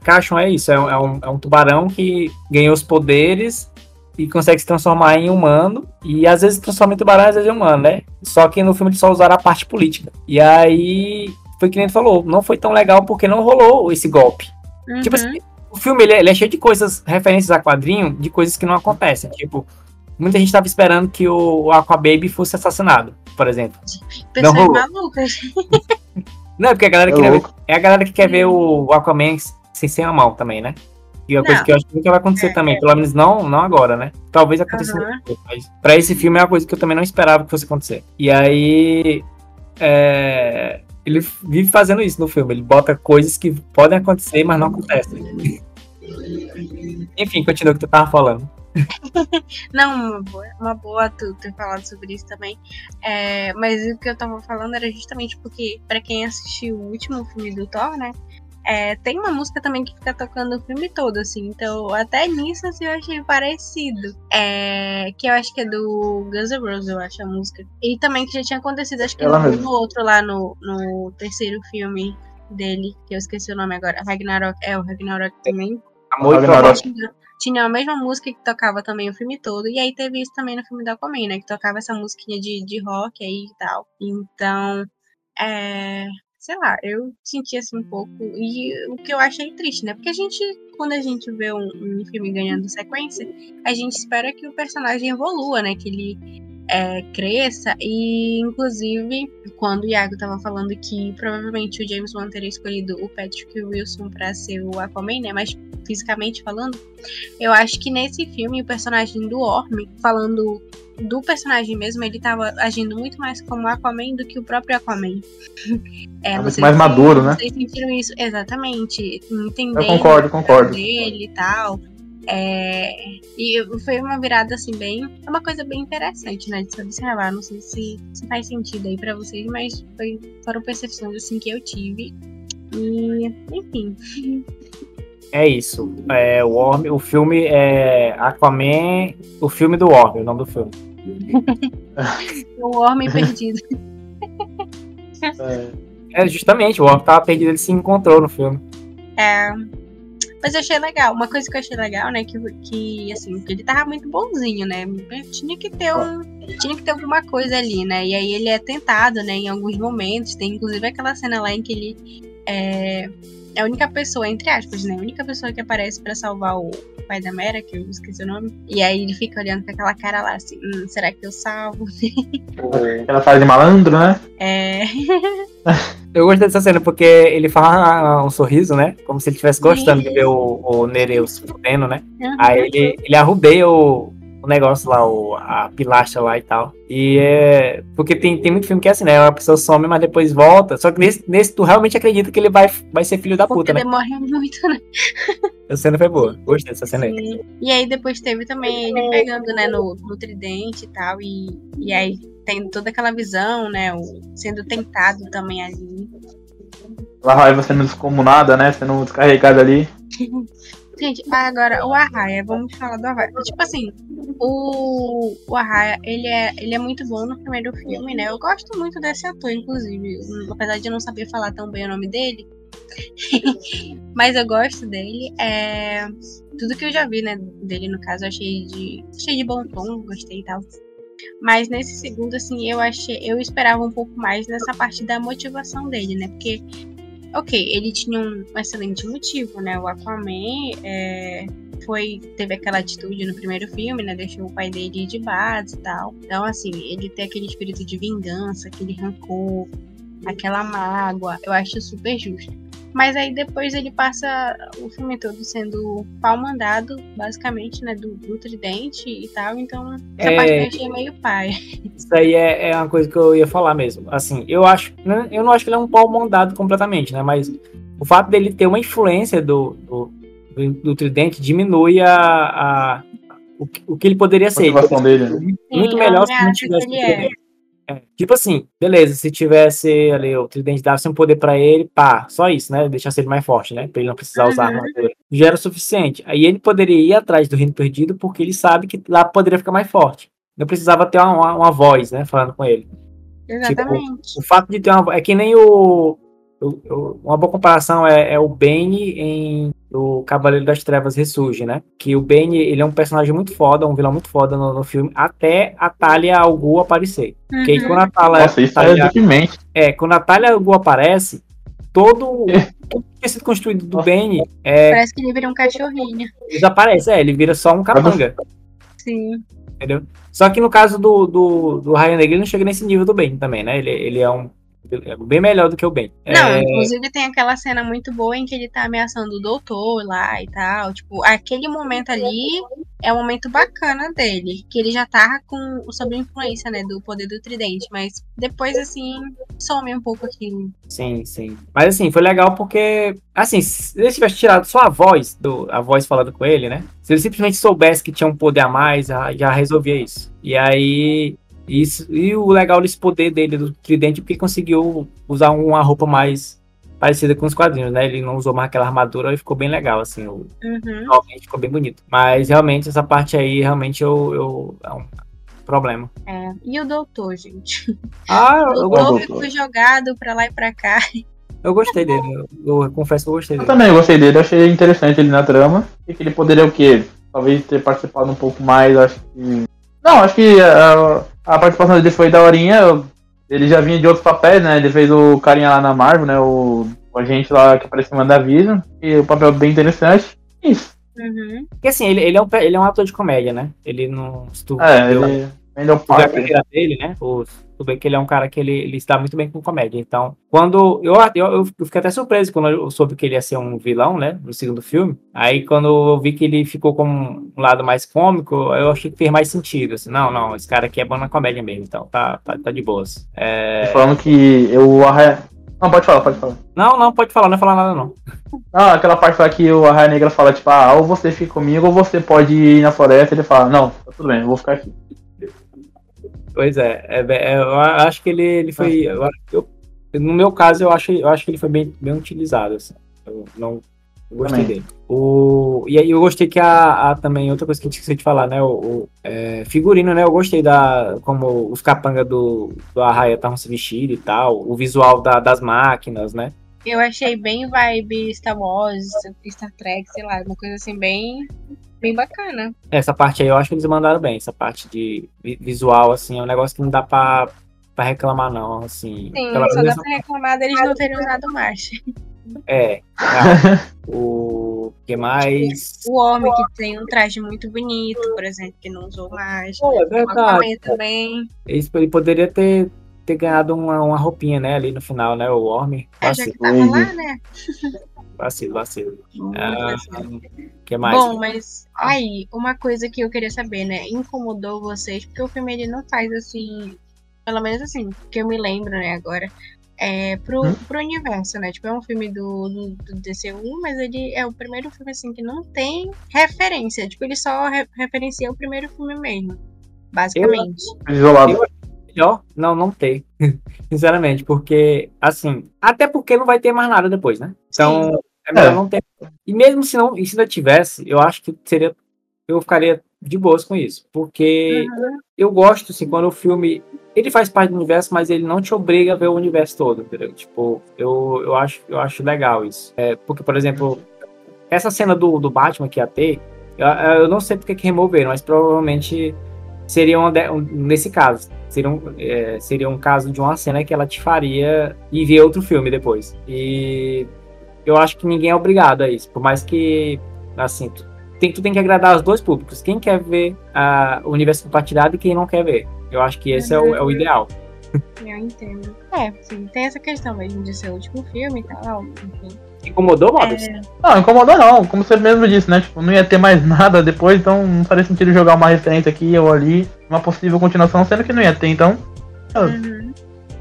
Cachon é isso, é um, é um, é um tubarão que ganhou os poderes e consegue se transformar em humano. E às vezes transforma em tubarão, às vezes em humano, né? Só que no filme eles só usaram a parte política. E aí, foi que nem falou, não foi tão legal porque não rolou esse golpe. Uhum. Tipo assim, o filme ele, ele, é cheio de coisas, referências a quadrinho, de coisas que não acontecem. Tipo, muita gente estava esperando que o Aquababy fosse assassinado, por exemplo. Pessoas não malucas. Não, é porque a galera é, quer ver, é a galera que quer ver o Aquaman sem, sem a mão também, né? E é uma Não. coisa que eu acho que nunca vai acontecer É, também, pelo menos não, não agora, né? Talvez aconteça depois, mas pra esse filme é uma coisa que eu também não esperava que fosse acontecer. E aí. é, ele vive fazendo isso no filme, ele bota coisas que podem acontecer, mas não acontecem. Enfim, continua o que tu tava falando. Não, uma boa, uma boa tu ter falado sobre isso também. É, mas o que eu tava falando era justamente porque, pra quem assistiu o último filme do Thor, né? é, tem uma música também que fica tocando o filme todo, assim. Então, até nisso assim, eu achei parecido. É, que eu acho que é do Guns N' Roses, eu acho a música. E também que já tinha acontecido, acho que Ela no, outro lá, no, no terceiro filme dele, que eu esqueci o nome agora. Ragnarok. É, o Ragnarok também. Amor Ragnarok. Tinha a mesma música que tocava também o filme todo. E aí teve isso também no filme da Aquaman, né? Que tocava essa musiquinha de, de rock aí e tal. Então, é. Sei lá, eu senti assim um pouco. E o que eu achei triste, né? Porque a gente, quando a gente vê um, um filme ganhando sequência, a gente espera que o personagem evolua, né? Que ele é, cresça. E, inclusive, quando o Iago tava falando que provavelmente o James Wan teria escolhido o Patrick Wilson pra ser o Aquaman, né? Mas fisicamente falando, eu acho que nesse filme o personagem do Orm, falando do personagem mesmo, ele tava agindo muito mais como Aquaman do que o próprio Aquaman. É, mais maduro, né? Vocês sentiram isso? Exatamente. Entendendo Eu concordo, o concordo. dele e tal. É, e foi uma virada assim bem. É uma coisa bem interessante, né? De se observar. Não sei se, se faz sentido aí pra vocês, mas foi, foram percepções assim que eu tive. E, enfim. É isso. É, o, Orm, o filme é Aquaman, o filme do Orm, o nome do filme. O homem perdido. É, É, justamente, o Orm tava perdido, ele se encontrou no filme. É, mas eu achei legal. Uma coisa que eu achei legal, né? Que, que assim, que ele tava muito bonzinho, né? Tinha que ter um. Tinha que ter alguma coisa ali, né? E aí ele é tentado, né? Em alguns momentos. Tem inclusive aquela cena lá em que ele é, é a única pessoa, entre aspas, né? A única pessoa que aparece pra salvar o pai da Mera, que eu esqueci o nome. E aí ele fica olhando com aquela cara lá, assim, hum, será que eu salvo? Ela faz de malandro, né? É. Eu gostei dessa cena porque ele fala um sorriso, né? Como se ele estivesse gostando de ver o, o Nereus fudendo, né? Aí ele, ele arrudeia o, o negócio lá, o, a pilastra lá e tal. E é. Porque tem, tem muito filme que é assim, né? A pessoa some, mas depois volta. Só que nesse, nesse tu realmente acredita que ele vai, vai ser filho da Porque puta, né? demora muito, né? Essa cena foi boa. Gostei dessa cena aí. Sim. E aí depois teve também ele pegando, né, no, no tridente e tal, e, e aí tem toda aquela visão, né, o, sendo tentado também ali. A raiva sendo descomunada, né? Sendo descarregada ali. Gente, agora, o Arraia, vamos falar do Arraia. Tipo assim, o, o Arraia, ele é, ele é muito bom no primeiro filme, né? Eu gosto muito desse ator, inclusive. Apesar de eu não saber falar tão bem o nome dele. Mas eu gosto dele. É, tudo que eu já vi, né, dele, no caso, eu achei de, achei de bom tom, gostei e tal. Mas nesse segundo, assim, eu achei. Eu esperava um pouco mais nessa parte da motivação dele, né? Porque, ok, ele tinha um excelente motivo, né? O Aquaman é, foi, teve aquela atitude no primeiro filme, né? Deixou o pai dele de base e tal. Então, assim, ele tem aquele espírito de vingança, aquele rancor, aquela mágoa. Eu acho super justo. Mas aí depois ele passa o filme todo sendo pau mandado, basicamente, né? Do, do tridente e tal. Então, essa É. parte eu achei meio pai. Isso aí é, é uma coisa que eu ia falar mesmo. Assim, eu acho. né, Eu não acho que ele é um pau mandado completamente, né? Mas o fato dele ter uma influência do, do, do, do tridente diminui a, a- o, que- o que ele poderia A ser. motivação dele. né? Muito Sim, melhor eu se não tivesse ele o é. tridente. É, Tipo assim, beleza, se tivesse ali o tridente dava um poder pra ele, pá, só isso, né? Deixasse ele mais forte, né? Pra ele não precisar usar Uhum. armadura. Já era o suficiente. Aí ele poderia ir atrás do Reino Perdido porque ele sabe que lá poderia ficar mais forte. Não precisava ter uma, uma, uma voz, né? Falando com ele. Exatamente. O fato de ter uma. É que nem o. o- o- uma boa comparação é, é o Bane em O Cavaleiro das Trevas Ressurge, né? Que o Bane, ele é um personagem muito foda, um vilão muito foda no, no filme, até a Talia al Ghul aparecer. Porque Uhum. quando a Talia, Nossa, isso é Talia- deprimente. é, quando a Talia al Ghul aparece, todo tudo que tinha sido construído do. Bane é, Parece que ele vira um cachorrinho. desaparece. É, ele vira só um capanga. Sim. entendeu? Só que no caso do, do, do Raio Negro, ele não chega nesse nível do bem também, né? Ele, ele é um, É bem melhor do que o Ben. Não, é... inclusive tem aquela cena muito boa em que ele tá ameaçando o doutor lá e tal. Tipo, aquele momento ali é um momento bacana dele. Que ele já tá com sob influência, né, do poder do tridente. Mas depois, assim, some um pouco aquilo. Sim, sim. Mas assim, foi legal porque, assim, se ele tivesse tirado só a voz, do, a voz falando com ele, né? Se ele simplesmente soubesse que tinha um poder a mais, já, já resolvia isso. E aí, isso, e o legal desse poder dele, do tridente, porque ele conseguiu usar uma roupa mais parecida com os quadrinhos, né? Ele não usou mais aquela armadura e ficou bem legal, assim. O, Uhum. realmente ficou bem bonito. Mas realmente, essa parte aí, realmente, eu, eu é um problema. É. E o doutor, gente? Ah, O eu, eu, doutor doutor. foi jogado pra lá e pra cá. eu gostei dele. Eu, eu confesso que eu gostei Eu dele. também gostei dele, achei interessante ele na trama. E que ele poderia o quê? Talvez ter participado um pouco mais, acho que. Não, acho que a, a participação dele foi daorinha. Ele já vinha de outros papéis, né? Ele fez o carinha lá na Marvel, né? O, o agente lá que apareceu em WandaVision. E o papel bem interessante. Isso. Uhum. Porque assim, ele, ele, é um, ele é um ator de comédia, né? Ele não. Se tu, É, ele é o tu vê a pai. dele, né? O, tu vê que ele é um cara que ele, ele se dá muito bem com comédia. Então, quando. Eu, eu, eu fiquei até surpreso quando eu soube que ele ia ser um vilão, né? No segundo filme. Aí, quando eu vi que ele ficou com um lado mais cômico, eu achei que fez mais sentido. Assim, não, não, esse cara aqui é bom na comédia mesmo. Então, tá, tá, tá de boas. É... Falando que eu. Não, pode falar, pode falar. Não, não, pode falar, não é falar nada, não. Ah, aquela parte lá que o Arraia Negra fala, tipo, ah, ou você fica comigo, ou você pode ir na floresta. Ele fala, não, tá tudo bem, eu vou ficar aqui. Pois é, é, é, eu acho que ele, ele foi. eu- eu- no meu caso, eu acho, eu acho que ele foi bem, bem utilizado. Assim. Eu não eu gostei Também. dele. O, e aí eu gostei que a, a também, outra coisa que a gente esqueceu de falar, né? O, o, é, figurino, né? Eu gostei da. Como os capangas do, do Arraia estavam se vestindo e tal. O visual da- das máquinas, né? Eu achei bem vibe Star Wars, Star Trek, sei lá, uma coisa assim bem, bem bacana. Essa parte aí eu acho que eles mandaram bem. Essa parte de vi- visual, assim, é um negócio que não dá pra, pra reclamar, não. Assim, Sim, Pela só dá pra reclamar deles não terem usado marcha. É. tá. o que mais? O homem que tem um traje muito bonito, por exemplo, que não usou. Pô, é O verdade. Também. Ele, ele poderia ter, ter ganhado uma, uma roupinha, né, ali no final, né? O Orme. É, já que tava lá, né? Vacilo, vacilo. Ah, que mais? Bom, mas aí, uma coisa que eu queria saber, né? Incomodou vocês? Porque o filme ele não faz assim, pelo menos assim, que eu me lembro, né, agora. É pro, Hum? pro universo, né? Tipo, é um filme do, do, do DCU, mas ele é o primeiro filme assim que não tem referência. Tipo, ele só re- referencia o primeiro filme mesmo. Basicamente. Isolado. Eu- Melhor não, não ter. Sinceramente, porque, assim, até porque não vai ter mais nada depois, né? Então, é melhor É. não ter. E mesmo se não, e se ainda tivesse, eu acho que seria. Eu ficaria de boas com isso. Porque Uhum. eu gosto, assim, quando o filme. Ele faz parte do universo, mas ele não te obriga a ver o universo todo, entendeu? Tipo, eu, eu, acho, eu acho legal isso. É, porque, por exemplo, essa cena do, do Batman que ia ter, eu, eu não sei porque que removeram, mas provavelmente seria um, um- nesse caso. Seria um, é, seria um caso de uma cena que ela te faria ir ver outro filme depois. E eu acho que ninguém é obrigado a isso. Por mais que, assim, tu tem, tu tem que agradar os dois públicos. Quem quer ver a, o universo compartilhado e quem não quer ver. Eu acho que esse é, o, é o ideal. Eu entendo. É, sim, tem essa questão mesmo de ser o último filme e tal. Enfim. Incomodou, Mobius? É, Não, incomodou não, como você mesmo disse, né? Tipo, não ia ter mais nada depois, então não faria sentido jogar uma referência aqui ou ali, uma possível continuação, sendo que não ia ter, então. uhum.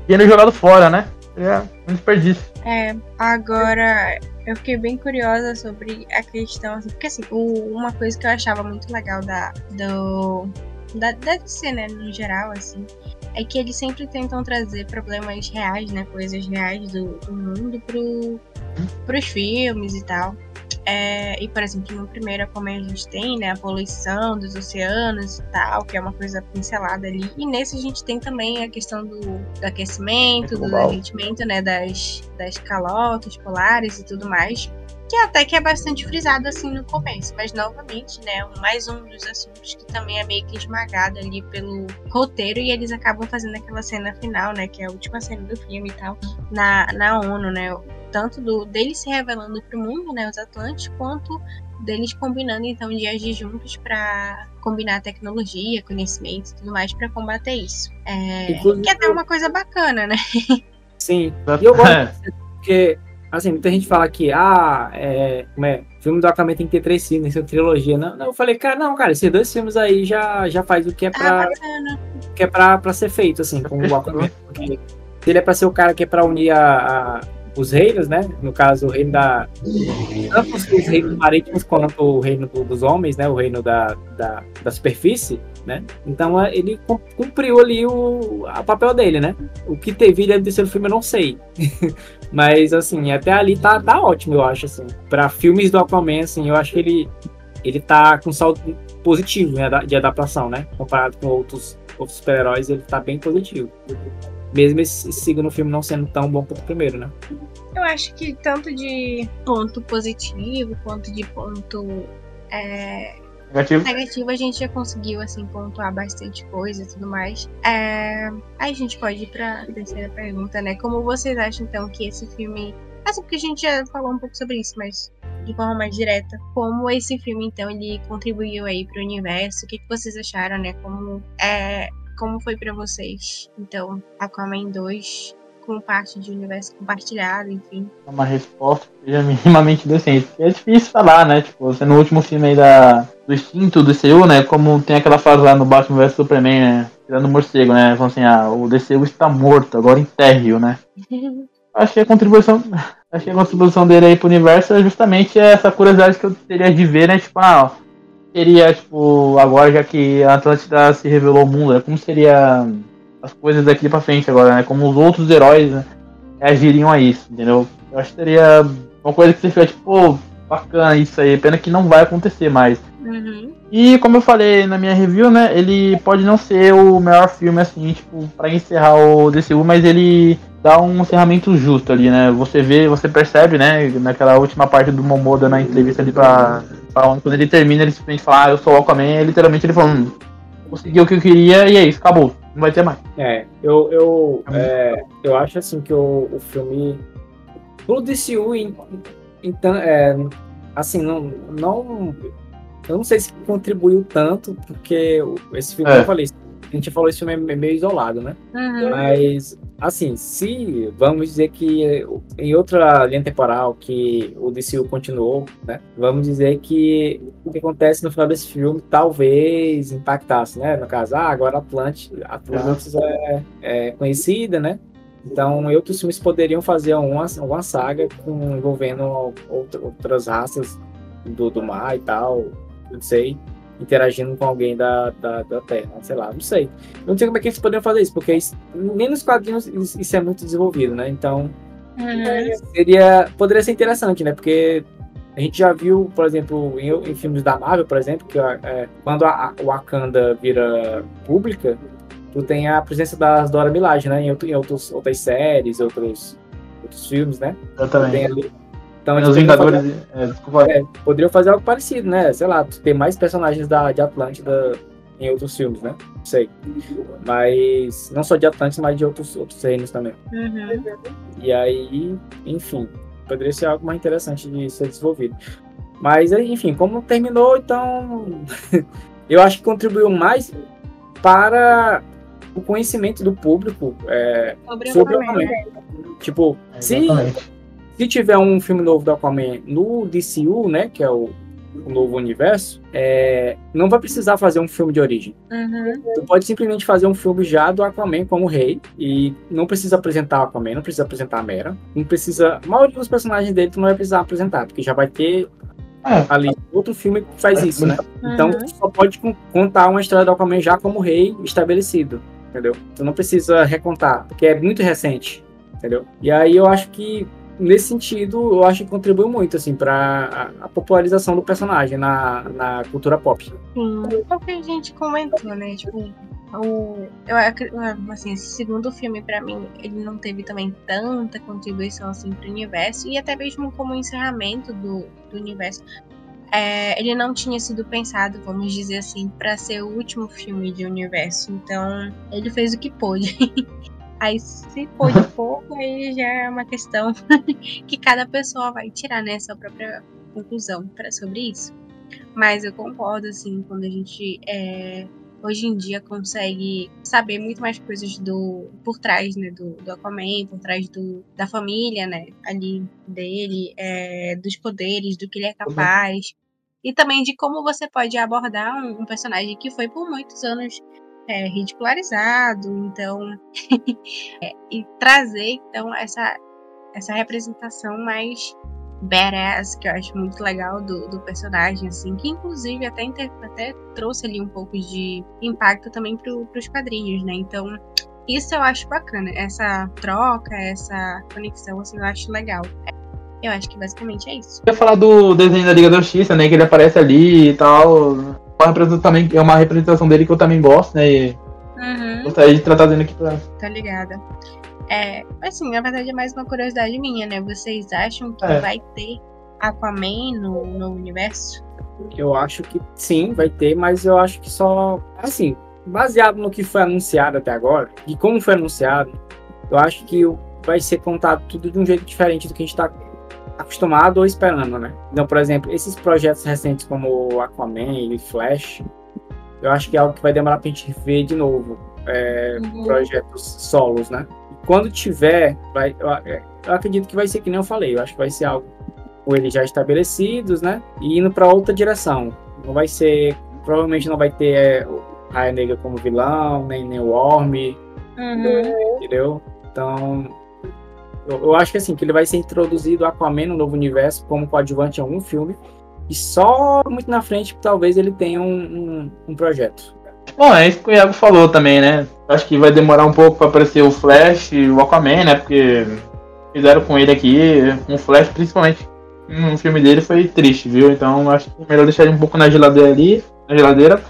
Ia jogado fora, né? É um desperdício. É, agora eu fiquei bem curiosa sobre a questão, assim, porque assim, o- uma coisa que eu achava muito legal da, do, da, da DC, né, no geral, assim, é que eles sempre tentam trazer problemas reais, né, coisas reais do, do mundo pro, pros filmes e tal. É, e, por exemplo, no primeiro, como a gente tem, né, a poluição dos oceanos e tal, que é uma coisa pincelada ali. E nesse a gente tem também a questão do, do aquecimento, do Global. derretimento, né, das, das calotas polares e tudo mais. Que até que é bastante frisado assim no começo, mas novamente, né, mais um dos assuntos que também é meio que esmagado ali pelo roteiro e eles acabam fazendo aquela cena final, né, que é a última cena do filme e tal, na, na ONU, né, tanto do deles se revelando pro mundo, né, os Atlantes, quanto deles combinando então de agir juntos para combinar tecnologia, conhecimento e tudo mais para combater isso. É, Inclusive, que é até uma coisa bacana, né? Sim. E eu gosto porque, assim, muita gente fala que, ah, é, como é, filme do Aquaman tem que ter três filmes, tem trilogia. Não, não, eu falei, cara, não, cara, esses dois filmes aí já, já faz o que é pra, Ah, que é pra, pra ser feito, assim, com o Aquaman. Porque se ele é pra ser o cara que é pra unir a, a- os reinos, né? No caso, o reino da. Tanto os os reinos marítimos quanto o reino do- dos homens, né? O reino da, da, da superfície, né? Então é, ele cum- cumpriu ali o a papel dele, né? O que teve no terceiro filme eu não sei. Mas, assim, até ali tá, tá ótimo, eu acho, assim. Pra filmes do Aquaman, assim, eu acho que ele, ele tá com saldo positivo né, de adaptação, né? Comparado com outros, outros super-heróis, ele tá bem positivo. Mesmo esse segundo filme não sendo tão bom quanto o primeiro, né? Eu acho que tanto de ponto positivo quanto de ponto é, Negativo. negativo a gente já conseguiu assim pontuar bastante coisa e tudo mais. É, aí a gente pode ir pra terceira pergunta, né? Como vocês acham então que esse filme. Assim, porque a gente já falou um pouco sobre isso, mas de forma mais direta, como esse filme então ele contribuiu aí pro universo? O que, que vocês acharam, né? Como é, como foi pra vocês? Então, Aquaman 2 como parte de universo compartilhado, enfim. uma resposta que seja minimamente decente. É difícil falar, né? Tipo, você no último filme aí da, do instinto do DCU, né? Como tem aquela frase lá no Batman vs Superman, né? Tirando o morcego, né? Falando assim, ah, o DCU está morto, agora enterre-o, né? Acho que a contribuição. Acho que a contribuição dele aí pro universo é justamente essa curiosidade que eu teria de ver, né? Tipo, ah, seria, tipo, agora já que a Atlântida se revelou ao mundo, né? Como seria as coisas daqui pra frente agora, né? Como os outros heróis, né? reagiriam a isso, entendeu? Eu acho que seria uma coisa que você fica tipo, pô, bacana isso aí, pena que não vai acontecer mais. Uhum. E como eu falei na minha review, né, ele pode não ser o melhor filme assim, tipo, para encerrar o DCU, mas ele dá um encerramento justo ali, né? Você vê, você percebe, né, naquela última parte do Momoda na entrevista ali pra, pra quando ele termina, ele simplesmente fala, ah, eu sou o Aquaman, e literalmente ele falando, hum, consegui o que eu queria e é isso, acabou. Não vai ter mais. É, eu, eu, é, eu acho assim que o, o filme. Pro DCU, então, é, assim, não, não. Eu não sei se contribuiu tanto, porque esse filme, É. como eu falei, a gente falou esse filme é meio isolado, né? Uhum. Mas, assim, se vamos dizer que em outra linha temporal que o DCU continuou, né? Vamos dizer que o que acontece no final desse filme talvez impactasse, né? No caso, ah, agora Atlantis, Atlantis é, é conhecida, né? Então, outros filmes poderiam fazer uma, uma saga com, envolvendo outra- outras raças do, do mar e tal, não sei, interagindo com alguém da, da, da Terra, sei lá, não sei. Eu não sei como é que eles poderiam fazer isso, porque isso- nem nos quadrinhos isso é muito desenvolvido, né? Então, Uhum. seria poderia ser interessante, né? Porque a gente já viu, por exemplo, em, em filmes da Marvel, por exemplo, que é, quando a, a Wakanda vira pública, tu tem a presença das Dora Milaje, né? Em, outro- em outros, outras séries, outros, outros filmes, né? Tem Exatamente. ali. Então, Os poderiam fazer- Vingadores. É, desculpa. é, poderiam fazer algo parecido, né? Sei lá, ter mais personagens da, de Atlântida em outros filmes, né? Não sei. Mas não só de Atlântida, mas de outros, outros reinos também. Uhum. E aí, enfim, poderia ser algo mais interessante de ser desenvolvido. Mas, aí, enfim, como terminou, então eu acho que contribuiu mais para o conhecimento do público é, Sobre, o né? Tipo, se, Exatamente. Se tiver um filme novo do Aquaman no DCU, né, que é o, o novo universo, é, não vai precisar fazer um filme de origem. Uhum. Tu pode simplesmente fazer um filme já do Aquaman como rei e não precisa apresentar o Aquaman, não precisa apresentar a Mera, não precisa. A maioria dos personagens dele tu não vai precisar apresentar, porque já vai ter É. ali outro filme que faz isso, né? Então Uhum. tu só pode con- contar uma história do Aquaman já como rei estabelecido, entendeu? Tu não precisa recontar, porque é muito recente, entendeu? E aí eu acho que nesse sentido, eu acho que contribui muito assim para a, a popularização do personagem na, na cultura pop. Sim, é o que a gente comentou, né? Tipo, o, eu acre- assim, esse segundo filme, pra mim, ele não teve também tanta contribuição assim pro universo, e até mesmo como encerramento do, do universo. É, ele não tinha sido pensado, vamos dizer assim, pra ser o último filme de universo. Então, ele fez o que pôde. Aí, se pôde pouco, aí já é uma questão que cada pessoa vai tirar, né? Sua própria conclusão pra, sobre isso. Mas eu concordo, assim, quando a gente. É, hoje em dia consegue saber muito mais coisas do por trás, né, do, do Aquaman, por trás do, da família, né, ali dele, é, dos poderes, do que ele é capaz. E também de como você pode abordar um, um personagem que foi por muitos anos é, ridicularizado, então é, e trazer então essa essa representação mais badass, que eu acho muito legal do, do personagem, assim, que inclusive até, até trouxe ali um pouco de impacto também pro, pros quadrinhos, né? Então, isso eu acho bacana, essa troca, essa conexão, assim, eu acho legal. Eu acho que basicamente é isso. Eu ia falar do desenho da Liga da Justiça, né? Que ele aparece ali e tal. Uma representação, também, é uma representação dele que eu também gosto, né? E uhum. Gostaria de tratar dele aqui pra. Tá ligada. É, assim, na verdade é mais uma curiosidade minha, né? Vocês acham que É. vai ter Aquaman no, no universo? Eu acho que sim, vai ter, mas eu acho que só. Assim, baseado no que foi anunciado até agora, e como foi anunciado, eu acho que vai ser contado tudo de um jeito diferente do que a gente tá acostumado ou esperando, né? Então, por exemplo, esses projetos recentes como Aquaman e Flash, eu acho que é algo que vai demorar pra gente ver de novo. É, Uhum. projetos solos, né? E quando tiver, vai, eu, eu acredito que vai ser que nem eu falei, eu acho que vai ser algo com eles já estabelecidos, né? E indo para outra direção. Não vai ser, provavelmente não vai ter é, o Raia Negra como vilão, nem, nem o Worm, Uhum. entendeu? Então, eu, eu acho que assim, que ele vai ser introduzido Aquaman no novo universo como coadjuvante em algum filme. E só muito na frente, talvez ele tenha um, um, um projeto. Bom, é isso que o Iago falou também, né? Acho que vai demorar um pouco pra aparecer o Flash e o Aquaman, né? Porque fizeram com ele aqui, um Flash principalmente no filme dele foi triste, viu? Então acho que é melhor deixar ele um pouco na geladeira ali, na geladeira,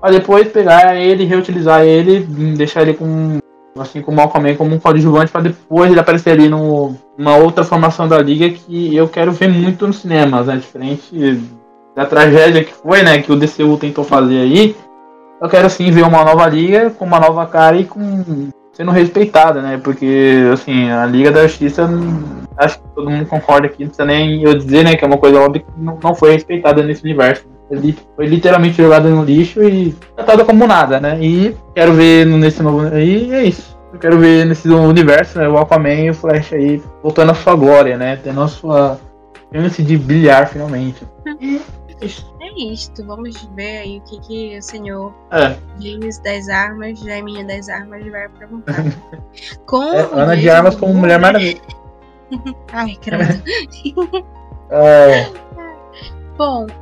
pra depois pegar ele, reutilizar ele, deixar ele com assim como o Aquaman como um coadjuvante pra depois ele aparecer ali numa outra formação da liga que eu quero ver muito nos cinemas, né? Diferente da tragédia que foi, né? Que o DCU tentou fazer aí. Eu quero sim ver uma nova liga com uma nova cara e com sendo respeitada, né? Porque assim, a Liga da Justiça acho que todo mundo concorda aqui, não precisa nem eu dizer, né, que é uma coisa óbvia que não foi respeitada nesse universo. Foi li- Foi literalmente jogada no lixo e tratada como nada, né? E quero ver nesse novo. aí é isso. Eu quero ver nesse novo universo, né, o Aquaman e o Flash aí voltando à sua glória, né? Tendo a sua chance de brilhar finalmente. E é isso. É isto. Vamos ver aí o que, que o senhor É, James das Armas, Jaiminha das Armas, vai perguntar. Com é Ana de Armas como Mulher Maravilha. Ai, credo. É, Bom, é,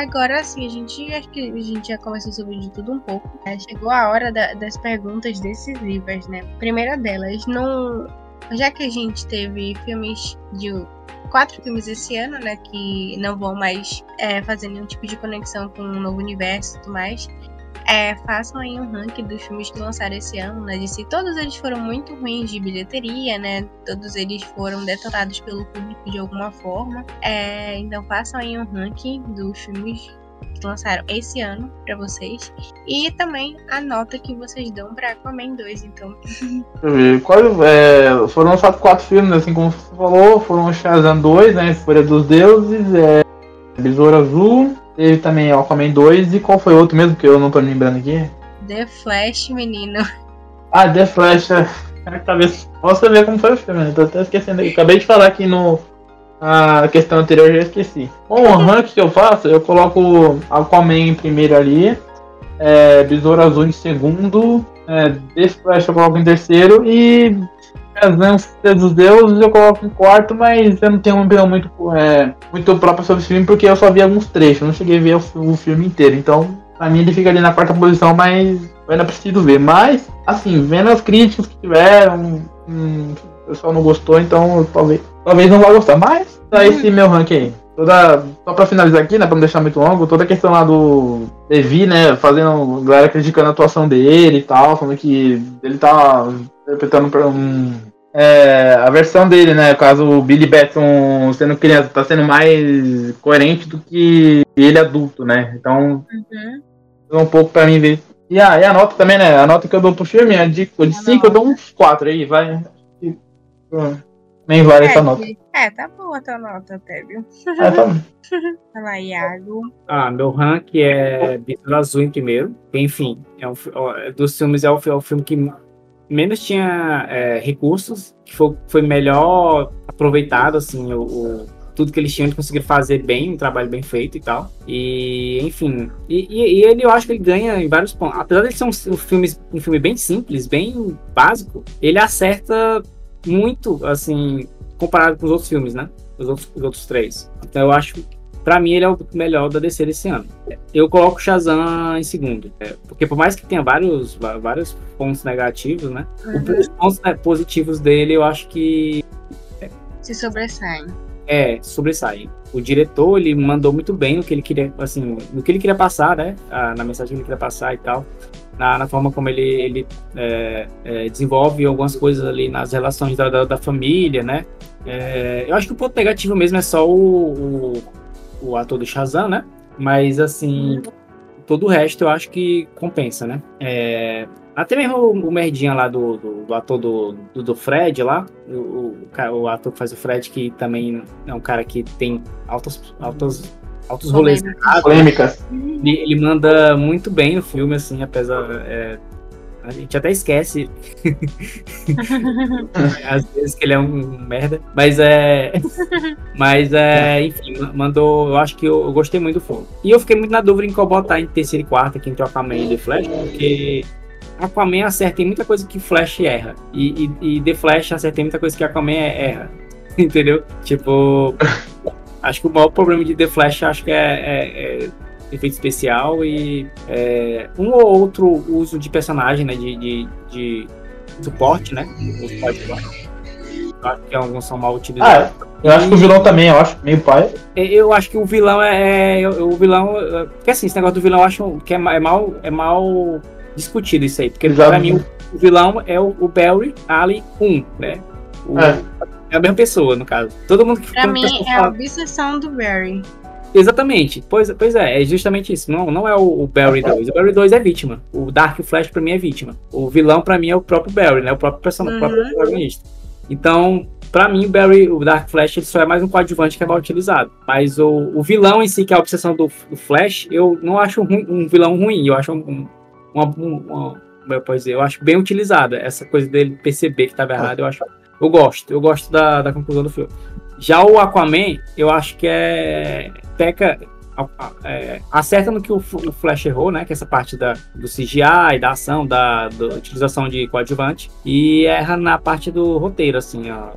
agora sim, a gente acho que a gente já conversou sobre de tudo um pouco. É, chegou a hora da- das perguntas decisivas, né? Primeira delas, não, já que a gente teve filmes de quatro filmes esse ano, né, que não vão mais é, fazer nenhum tipo de conexão com o novo universo e tudo mais. É, façam aí um ranking dos filmes que lançaram esse ano, né? De se todos eles foram muito ruins de bilheteria, né? Todos eles foram detonados pelo público de alguma forma. É, então façam aí um ranking dos filmes que lançaram esse ano pra vocês. E também a nota que vocês dão pra Aquaman 2, então. Qual, é, foram lançados quatro filmes, assim como você falou. Foram Shazam 2, né? Fúria dos Deuses, é, Besouro Azul. Teve também Aquaman 2. E qual foi outro mesmo que eu não tô lembrando aqui? The Flash, menino. Ah, The Flash. é. Cabeça. Posso ver como foi o filme, né? Tô até esquecendo. Eu acabei de falar aqui no. A questão anterior eu já esqueci. Bom, o ranking que eu faço, eu coloco Aquaman em primeiro ali. É, Besouro Azul em segundo. É, The Flash eu coloco em terceiro. E Filha dos Deuses eu coloco em quarto, mas eu não tenho uma opinião muito, é, muito própria sobre esse filme, porque eu só vi alguns trechos, não cheguei a ver o, o filme inteiro. Então, pra mim ele fica ali na quarta posição, mas eu ainda preciso ver. Mas, assim, vendo as críticas que tiveram, hum, o pessoal não gostou, então talvez, talvez não vá gostar. Mas, tá esse meu ranking aí. Toda, só pra finalizar aqui, né, pra não deixar muito longo, toda a questão lá do Levi, né, fazendo, galera criticando a atuação dele e tal, falando que ele tá interpretando um, é, a versão dele, né, caso o Billy Batson sendo criança, tá sendo mais coerente do que ele adulto, né, então Uhum. um pouco pra mim ver. E a, e a nota também, né, a nota que eu dou pro filme é de 5, eu dou uns 4 aí, vai. Nem vale é, essa nota. é, tá boa a tua nota até, viu? É, tá bom. Vai lá, Iago. Ah, meu rank é Besouro Azul em primeiro. Enfim, é um, ó, dos filmes é o, é o filme que menos tinha é, recursos, que foi, foi melhor aproveitado, assim, o, o- tudo que eles tinham de conseguir fazer bem, um trabalho bem feito e tal. E, enfim, e, e- e ele eu acho que ele ganha em vários pontos. Apesar de ser um, um filme, um filme bem simples, bem básico, ele acerta muito, assim, comparado com os outros filmes, né? Os outros, os outros três. Então eu acho Pra mim, ele é o melhor da DC desse ano. Eu coloco o Shazam em segundo. é, porque por mais que tenha vários, vários pontos negativos, né? Uhum. Os pontos né, positivos dele, eu acho que Se sobressaem. é, sobressaem. O diretor, ele mandou muito bem no que ele queria, assim, no que ele queria passar, né? Ah, na mensagem que ele queria passar e tal. Na, na forma como ele, ele é, é, desenvolve algumas coisas ali nas relações da, da, da família, né? É, eu acho que o ponto negativo mesmo é só o, o, o ator do Shazam, né? Mas, assim, todo o resto eu acho que compensa, né? É, até mesmo o, o merdinha lá do, do, do ator do, do, do Fred lá, o, o, o ator que faz o Fred, que também é um cara que tem altos, altos, altos rolês Polêmicas. ele, ele manda muito bem no filme, assim, apesar. é, a gente até esquece às vezes que ele é um merda. Mas é. Mas é. Enfim, ma- mandou. Eu acho que eu, eu gostei muito do filme. E eu fiquei muito na dúvida em qual botar em terceira e quarta, aqui entre Aquaman e The Flash, porque. Aquaman acerta em muita coisa que Flash erra. E, e, e The Flash acerta em muita coisa que Aquaman é- erra. Entendeu? Tipo. Acho que o maior problema de The Flash acho que é, é- é efeito especial e é, um ou outro uso de personagem, né? De, de, de suporte, né? Eu Acho que alguns são mal utilizados. Ah, eu acho que o vilão também, eu acho, meio pai. É, Eu acho que o vilão é. é- O vilão. é- Porque assim, esse negócio do vilão eu acho que é, é mal, é mal discutido isso aí. Porque Exato. pra mim o, o vilão é o, o Barry Ali 1, né? O- É. é a mesma pessoa, no caso. Todo mundo que Pra mim, é a obsessão do Barry. Exatamente. Pois, pois é, é justamente isso. Não, não é o, o Barry 2. O Barry 2 é vítima. O Dark Flash pra mim é vítima. O vilão pra mim é o próprio Barry, né? O próprio personagem, o Uhum. próprio protagonista. Então, pra mim, o Barry, o Dark Flash, ele só é mais um coadjuvante que é mal utilizado. Mas o, o vilão em si, que é a obsessão do, do Flash, eu não acho ruim- um vilão ruim. Eu acho um, um, uma, um- uma- como eu posso dizer, eu acho bem utilizada. Essa coisa dele perceber que estava errado, eu acho. Eu gosto, eu gosto da, da conclusão do filme. Já o Aquaman, eu acho que é. Peca. é, acerta no que o, o Flash errou, né? Que é essa parte da, do CGI, da ação, da, da utilização de coadjuvante. E erra na parte do roteiro, assim, ó,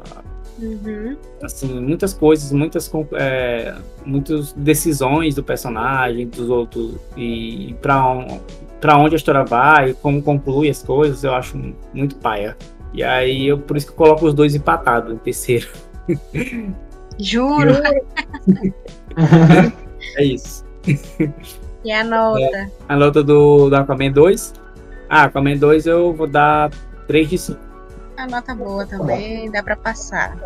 Uhum. assim, muitas coisas, muitas, é, muitas decisões do personagem, dos outros, e para um, pra onde a história vai, como conclui as coisas, eu acho muito paia. E aí, eu, por isso que eu coloco os dois empatados em terceiro. Juro. É isso. E a nota? A nota do, do Aquaman 2. Ah, Aquaman 2 eu vou dar 3 de 5. A nota boa também, dá pra passar.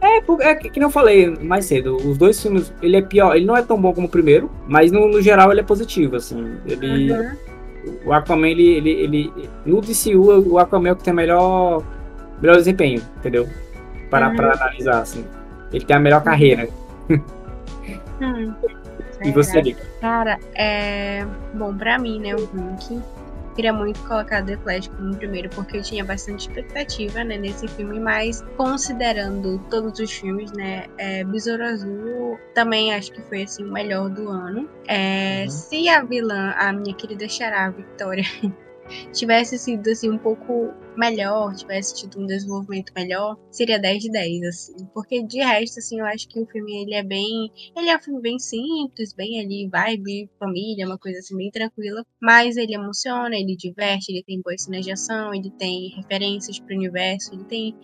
É, é que, eu falei mais cedo, os dois filmes, ele é pior, ele não é tão bom como o primeiro, mas no, no geral ele é positivo, assim. Ele, Uhum. O Aquaman, ele, ele, ele. No DCU, o Aquaman é o que tem melhor, melhor desempenho, entendeu? Para Uhum. pra analisar, assim. Ele tem a melhor carreira. Hum. E você, Nick? Cara, é. Bom, pra mim, né, o Hulk. Queria muito colocar The Flash como primeiro, porque eu tinha bastante expectativa, né, nesse filme, mas considerando todos os filmes, né, é, Besouro Azul também acho que foi, assim, o melhor do ano. É, Uhum. Se a vilã, a minha querida Xará, Victoria, tivesse sido, assim, um pouco melhor, tivesse tido um desenvolvimento melhor, seria 10 de 10, assim. Porque de resto, assim, eu acho que o filme, ele é bem ele é um filme bem simples, bem ali, vibe, família, uma coisa assim bem tranquila. Mas ele emociona, ele diverte, ele tem boas cenas de ação, ele tem referências pro universo, ele tem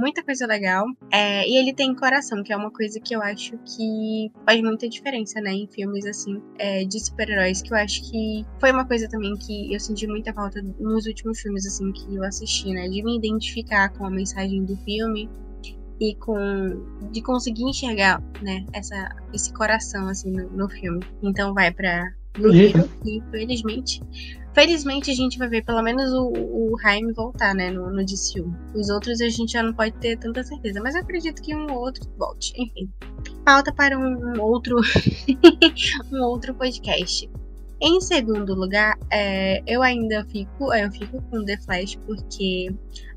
muita coisa legal. É, e ele tem coração, que é uma coisa que eu acho que faz muita diferença, né? Em filmes assim, é, de super-heróis, que eu acho que foi uma coisa também que eu senti muita falta nos últimos filmes, assim, que eu assisti, né? De me identificar com a mensagem do filme e com de conseguir enxergar, né, essa esse coração assim no, no filme. Então vai pra no livro, e felizmente. A gente vai ver pelo menos o, o Jaime voltar, né, no, no DCU. Os outros a gente já não pode ter tanta certeza, mas eu acredito que um ou outro volte. Enfim, pauta para um outro, um outro podcast. Em segundo lugar, é, eu ainda fico, eu fico com The Flash porque,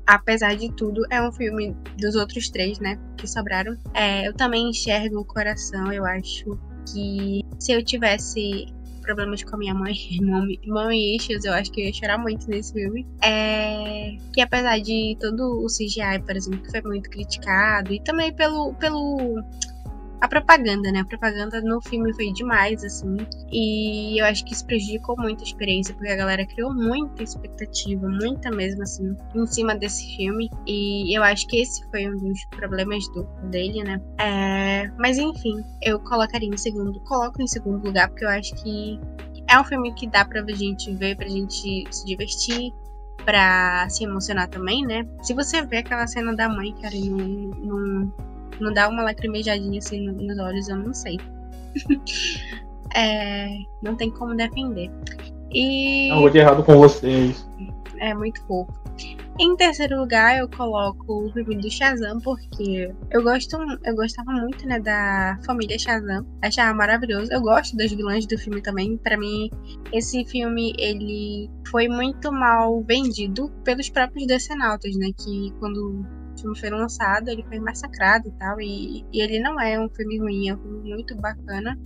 apesar de tudo, é um filme dos outros três, né, que sobraram. É, eu também enxergo o coração. Eu acho que se eu tivesse problemas com a minha mãe, mãe issues, eu acho que eu ia chorar muito nesse filme. É, que apesar de todo o CGI, por exemplo, que foi muito criticado, e também pelo, pelo a propaganda, né? A propaganda no filme foi demais, assim. E eu acho que isso prejudicou muito a experiência, porque a galera criou muita expectativa, muita mesmo, assim, em cima desse filme. E eu acho que esse foi um dos problemas do, dele, né? É, mas enfim, eu colocaria em segundo, coloco em segundo lugar, porque eu acho que é um filme que dá pra gente ver, pra gente se divertir, pra se emocionar também, né? Se você vê aquela cena da mãe, cara, não, não não dá uma lacrimejadinha assim nos olhos, eu não sei. é, não tem como defender. E. Não, vou de errado com vocês. É muito fofo. Em terceiro lugar, eu coloco o filme do Shazam, porque eu gosto, eu gostava muito, né, da família Shazam. Achava maravilhoso. Eu gosto das vilãs do filme também. Para mim, esse filme ele foi muito mal vendido pelos próprios decenautas, né, que quando filme foi lançado, ele foi massacrado e tal. E, e, ele não é um filme ruim, é um filme muito bacana.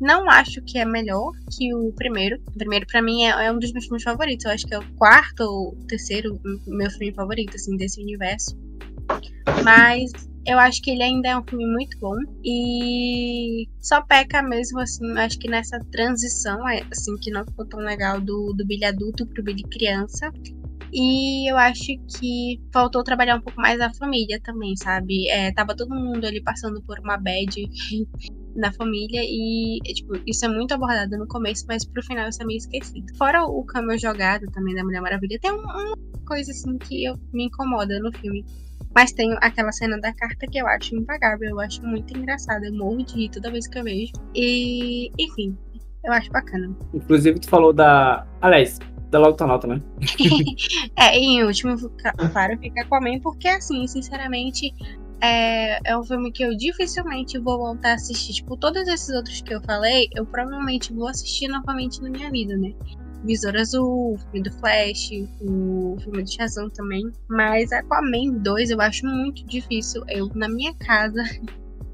Não acho que é melhor que o primeiro. O primeiro, para mim, é, é, um dos meus filmes favoritos. Eu acho que é o quarto ou terceiro meu filme favorito, assim, desse universo. Mas eu acho que ele ainda é um filme muito bom. E só peca mesmo, assim, acho que nessa transição, é, assim, que não ficou tão legal do, do Billy adulto pro Billy criança. E eu acho que faltou trabalhar um pouco mais a família também, sabe? É, tava todo mundo ali passando por uma bad na família e, tipo, isso é muito abordado no começo, mas pro final isso é meio esquecido. Fora o câmbio jogado também da Mulher Maravilha, tem uma coisa assim que eu, me incomoda no filme. Mas tem aquela cena da carta que eu acho impagável, eu acho muito engraçada, eu morro de rir toda vez que eu vejo. E, enfim, eu acho bacana. Inclusive, tu falou da. Aliás, Dá logo tua nota, né? é, em último, claro, fica com a mãe, porque assim, sinceramente, é, é um filme que eu dificilmente vou voltar a assistir. Tipo, todos esses outros que eu falei, eu provavelmente vou assistir novamente na minha vida, né? Visor Azul, o filme do Flash, o filme de Shazam também. Mas Aquaman 2 eu acho muito difícil eu, na minha casa,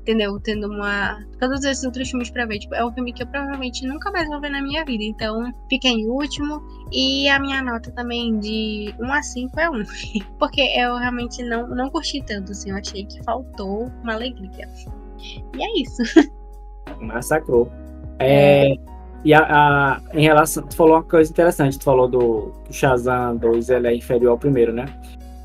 entendeu? Tendo uma. Todos esses outros filmes pra ver. Tipo, é um filme que eu provavelmente nunca mais vou ver na minha vida. Então, fica em último. E a minha nota também de 1 a 5 é 1. Porque eu realmente não, não curti tanto, assim. Eu achei que faltou uma alegria. E é isso. Massacrou. É. E a, a, em relação. Tu falou uma coisa interessante. Tu falou do, do Shazam 2, ele é inferior ao primeiro, né?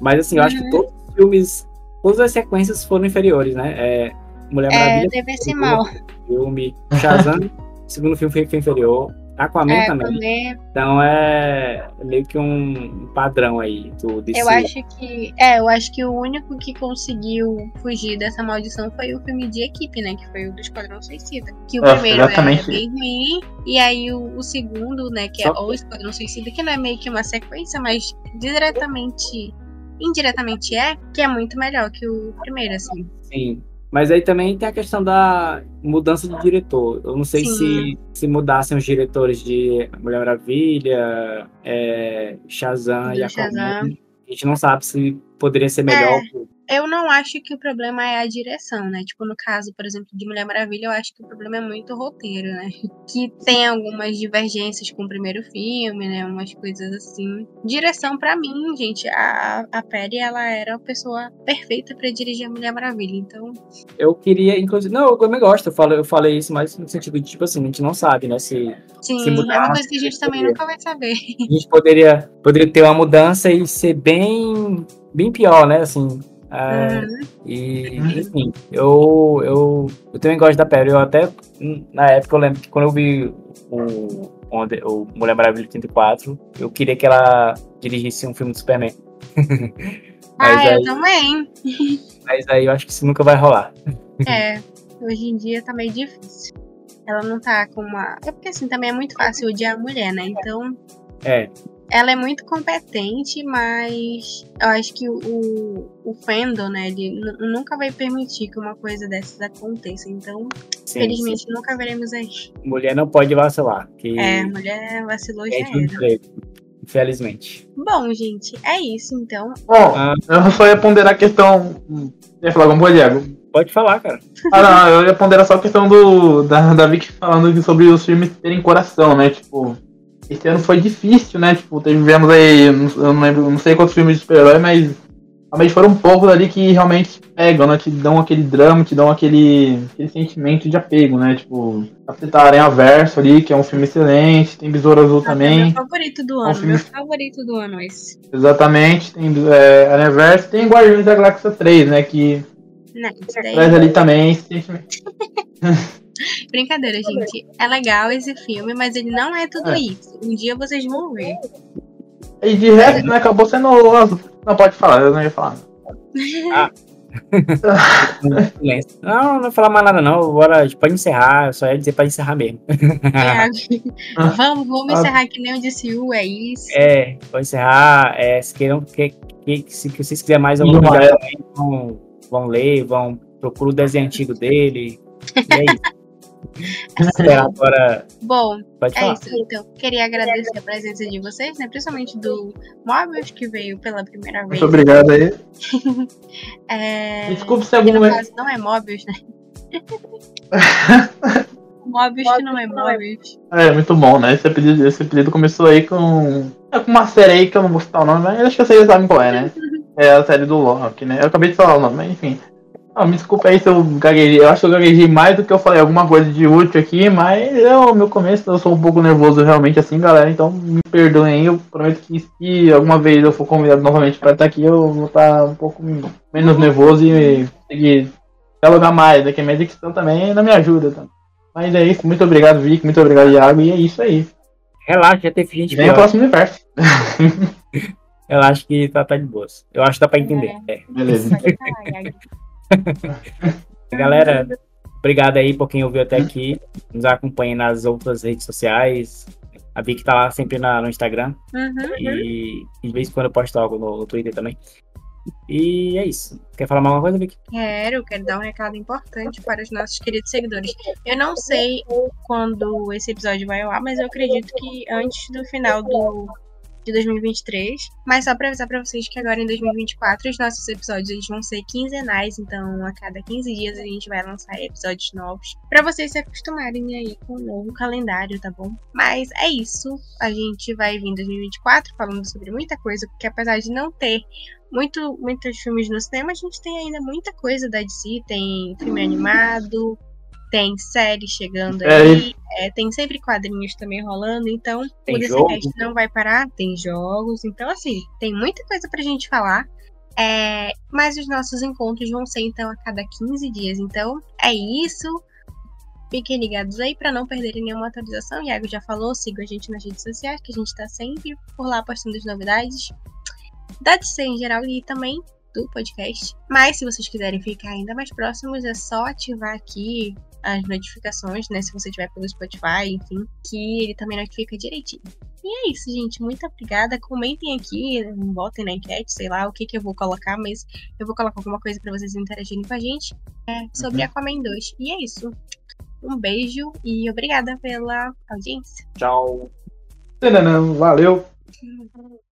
Mas assim, eu uhum. acho que uhum. todos os filmes. Todas as sequências foram inferiores, né? É, Mulher é, Maravilha. Deve ser mal. Filme. Shazam, segundo filme foi inferior. Aquaman é, também. Aquaman. Então é meio que um padrão aí do DC. Eu acho que. É, eu acho que o único que conseguiu fugir dessa maldição foi o filme de equipe, né? Que foi o do Esquadrão Suicida. Que o é, primeiro exatamente. é bem ruim. E aí o, o segundo, né, que é Só... o Esquadrão Suicida, que não é meio que uma sequência, mas diretamente. Indiretamente é, que é muito melhor que o primeiro, assim. Sim. Mas aí também tem a questão da mudança de diretor. Eu não sei se, se mudassem os diretores de Mulher Maravilha, é, Shazam e Aquaman. A gente não sabe se poderia ser melhor. É eu não acho que o problema é a direção, né? Tipo, no caso, por exemplo, de Mulher Maravilha, eu acho que o problema é muito o roteiro, né? Que tem algumas divergências com o primeiro filme, né? Umas coisas assim. Direção, para mim, gente, a, a Perry, ela era a pessoa perfeita para dirigir a Mulher Maravilha, então... Eu queria, inclusive... Não, eu também gosto, eu falei, eu falei isso, mas no sentido de, tipo assim, a gente não sabe, né? Se, Sim, se mudar, é uma coisa que a gente também nunca vai saber. A gente poderia, poderia ter uma mudança e ser bem, bem pior, né? Assim, é, uhum. E, enfim, eu, eu, eu também gosto da Perry. Eu até, na época, eu lembro que quando eu vi o, onde, o Mulher Maravilha 84, eu queria que ela dirigisse um filme do Superman. ah, aí, eu também. Mas aí eu acho que isso nunca vai rolar. É, hoje em dia tá meio difícil. ela não tá com uma. É porque assim, também é muito fácil odiar a mulher, né? Então. É. Ela é muito competente, mas eu acho que o, o fandom, né, ele nunca vai permitir que uma coisa dessas aconteça. Então, sim, felizmente, sim. nunca veremos aí. Mulher não pode vacilar. Que... É, mulher vacilou já era. Infelizmente. Bom, gente, é isso então. Bom, ah. eu só ia ponderar a questão. Ia falar alguma coisa, Diego? Pode falar, cara. Ah, não, eu ia ponderar só a questão do, da, da Vicky falando sobre os filmes terem coração, né? Tipo, esse ano foi difícil, né? Tipo, tivemos aí, eu não lembro, não sei quantos filmes de super-herói, mas realmente foram poucos ali que realmente pegam, né? Te dão aquele drama, te dão aquele, aquele sentimento de apego, né? Tipo, Capitão Aranha Verso ali, que é um filme excelente, tem Besouro Azul ah, também. É meu favorito do ano, é um filme... meu favorito do ano esse. Exatamente, tem é, Aranha Verso, tem Guardiões da Galáxia 3, né? Que não, Traz ali também. Brincadeira, gente. É legal esse filme, mas ele não é tudo é. isso. Um dia vocês vão ver. E de resto, né, acabou sendo. Não pode falar, eu não ia falar. Ah. não, não vou falar mais nada, não. Bora, pode encerrar. Eu só ia dizer pra encerrar mesmo. É, vamos, vamos encerrar que nem o DCU, é isso. É, pode encerrar. É, se queiram que, que, se, que vocês quiserem mais alguma coisa, vão, vão ler, vão procurar o desenho antigo dele. E é isso. Agora. Bom, é isso. Então, queria agradecer a presença de vocês, né? Principalmente do Mobius, que veio pela primeira vez. Muito obrigado aí. é... Desculpe se algum. No caso, não é Mobius, né? Mobius que não é Mobius. É, muito bom, né? Esse apelido, esse apelido começou aí com. É com uma série aí que eu não vou citar o nome, mas acho que vocês sabem qual é, né? É a série do Loki, né? Eu acabei de falar o nome, mas enfim. Ah, me desculpa aí se eu gaguejei. Eu acho que eu gaguejei mais do que eu falei alguma coisa de útil aqui, mas é o meu começo. Eu sou um pouco nervoso realmente assim, galera. Então me perdoem aí. Eu prometo que se alguma vez eu for convidado novamente para estar aqui, eu vou estar um pouco menos nervoso e conseguir dialogar mais. Daqui a minha dicção também não me ajuda. Tá? Mas é isso. Muito obrigado, Vic. Muito obrigado, Iago. E é isso aí. Relaxa, já teve gente Vem o próximo universo. eu acho que tá, tá de boas. Eu acho que dá pra entender. É. É. Beleza. Galera, obrigado aí por quem ouviu até aqui. Nos acompanhe nas outras redes sociais. A Vicky tá lá sempre na, no Instagram. Uhum. E, de vez em quando eu posto algo no, no Twitter também. E é isso. Quer falar mais alguma coisa, Vicky? Quero, quero dar um recado importante para os nossos queridos seguidores. Eu não sei quando esse episódio vai ao ar, mas eu acredito que antes do final do de 2023. Mas só pra avisar pra vocês que agora em 2024 os nossos episódios eles vão ser quinzenais, então a cada 15 dias a gente vai lançar episódios novos. para vocês se acostumarem aí com o novo calendário, tá bom? Mas é isso. A gente vai vir em 2024 falando sobre muita coisa, porque apesar de não ter muito, muitos filmes no cinema, a gente tem ainda muita coisa da DC. Tem filme animado, tem série chegando é aí, é, tem sempre quadrinhos também rolando, então tem o DCCast não vai parar, tem jogos, então assim, tem muita coisa pra gente falar. É, mas os nossos encontros vão ser então a cada 15 dias. Então é isso. Fiquem ligados aí para não perderem nenhuma atualização. Iago já falou, sigam a gente nas redes sociais, que a gente tá sempre por lá postando as novidades da DC em geral e também do podcast. Mas se vocês quiserem ficar ainda mais próximos, é só ativar aqui as notificações, né? Se você tiver pelo Spotify, enfim, que ele também notifica direitinho. E é isso, gente. Muito obrigada. Comentem aqui, votem na enquete, sei lá o que, que eu vou colocar, mas eu vou colocar alguma coisa para vocês interagirem com a gente é, sobre uhum. Aquaman 2. E é isso. Um beijo e obrigada pela audiência. Tchau. Valeu.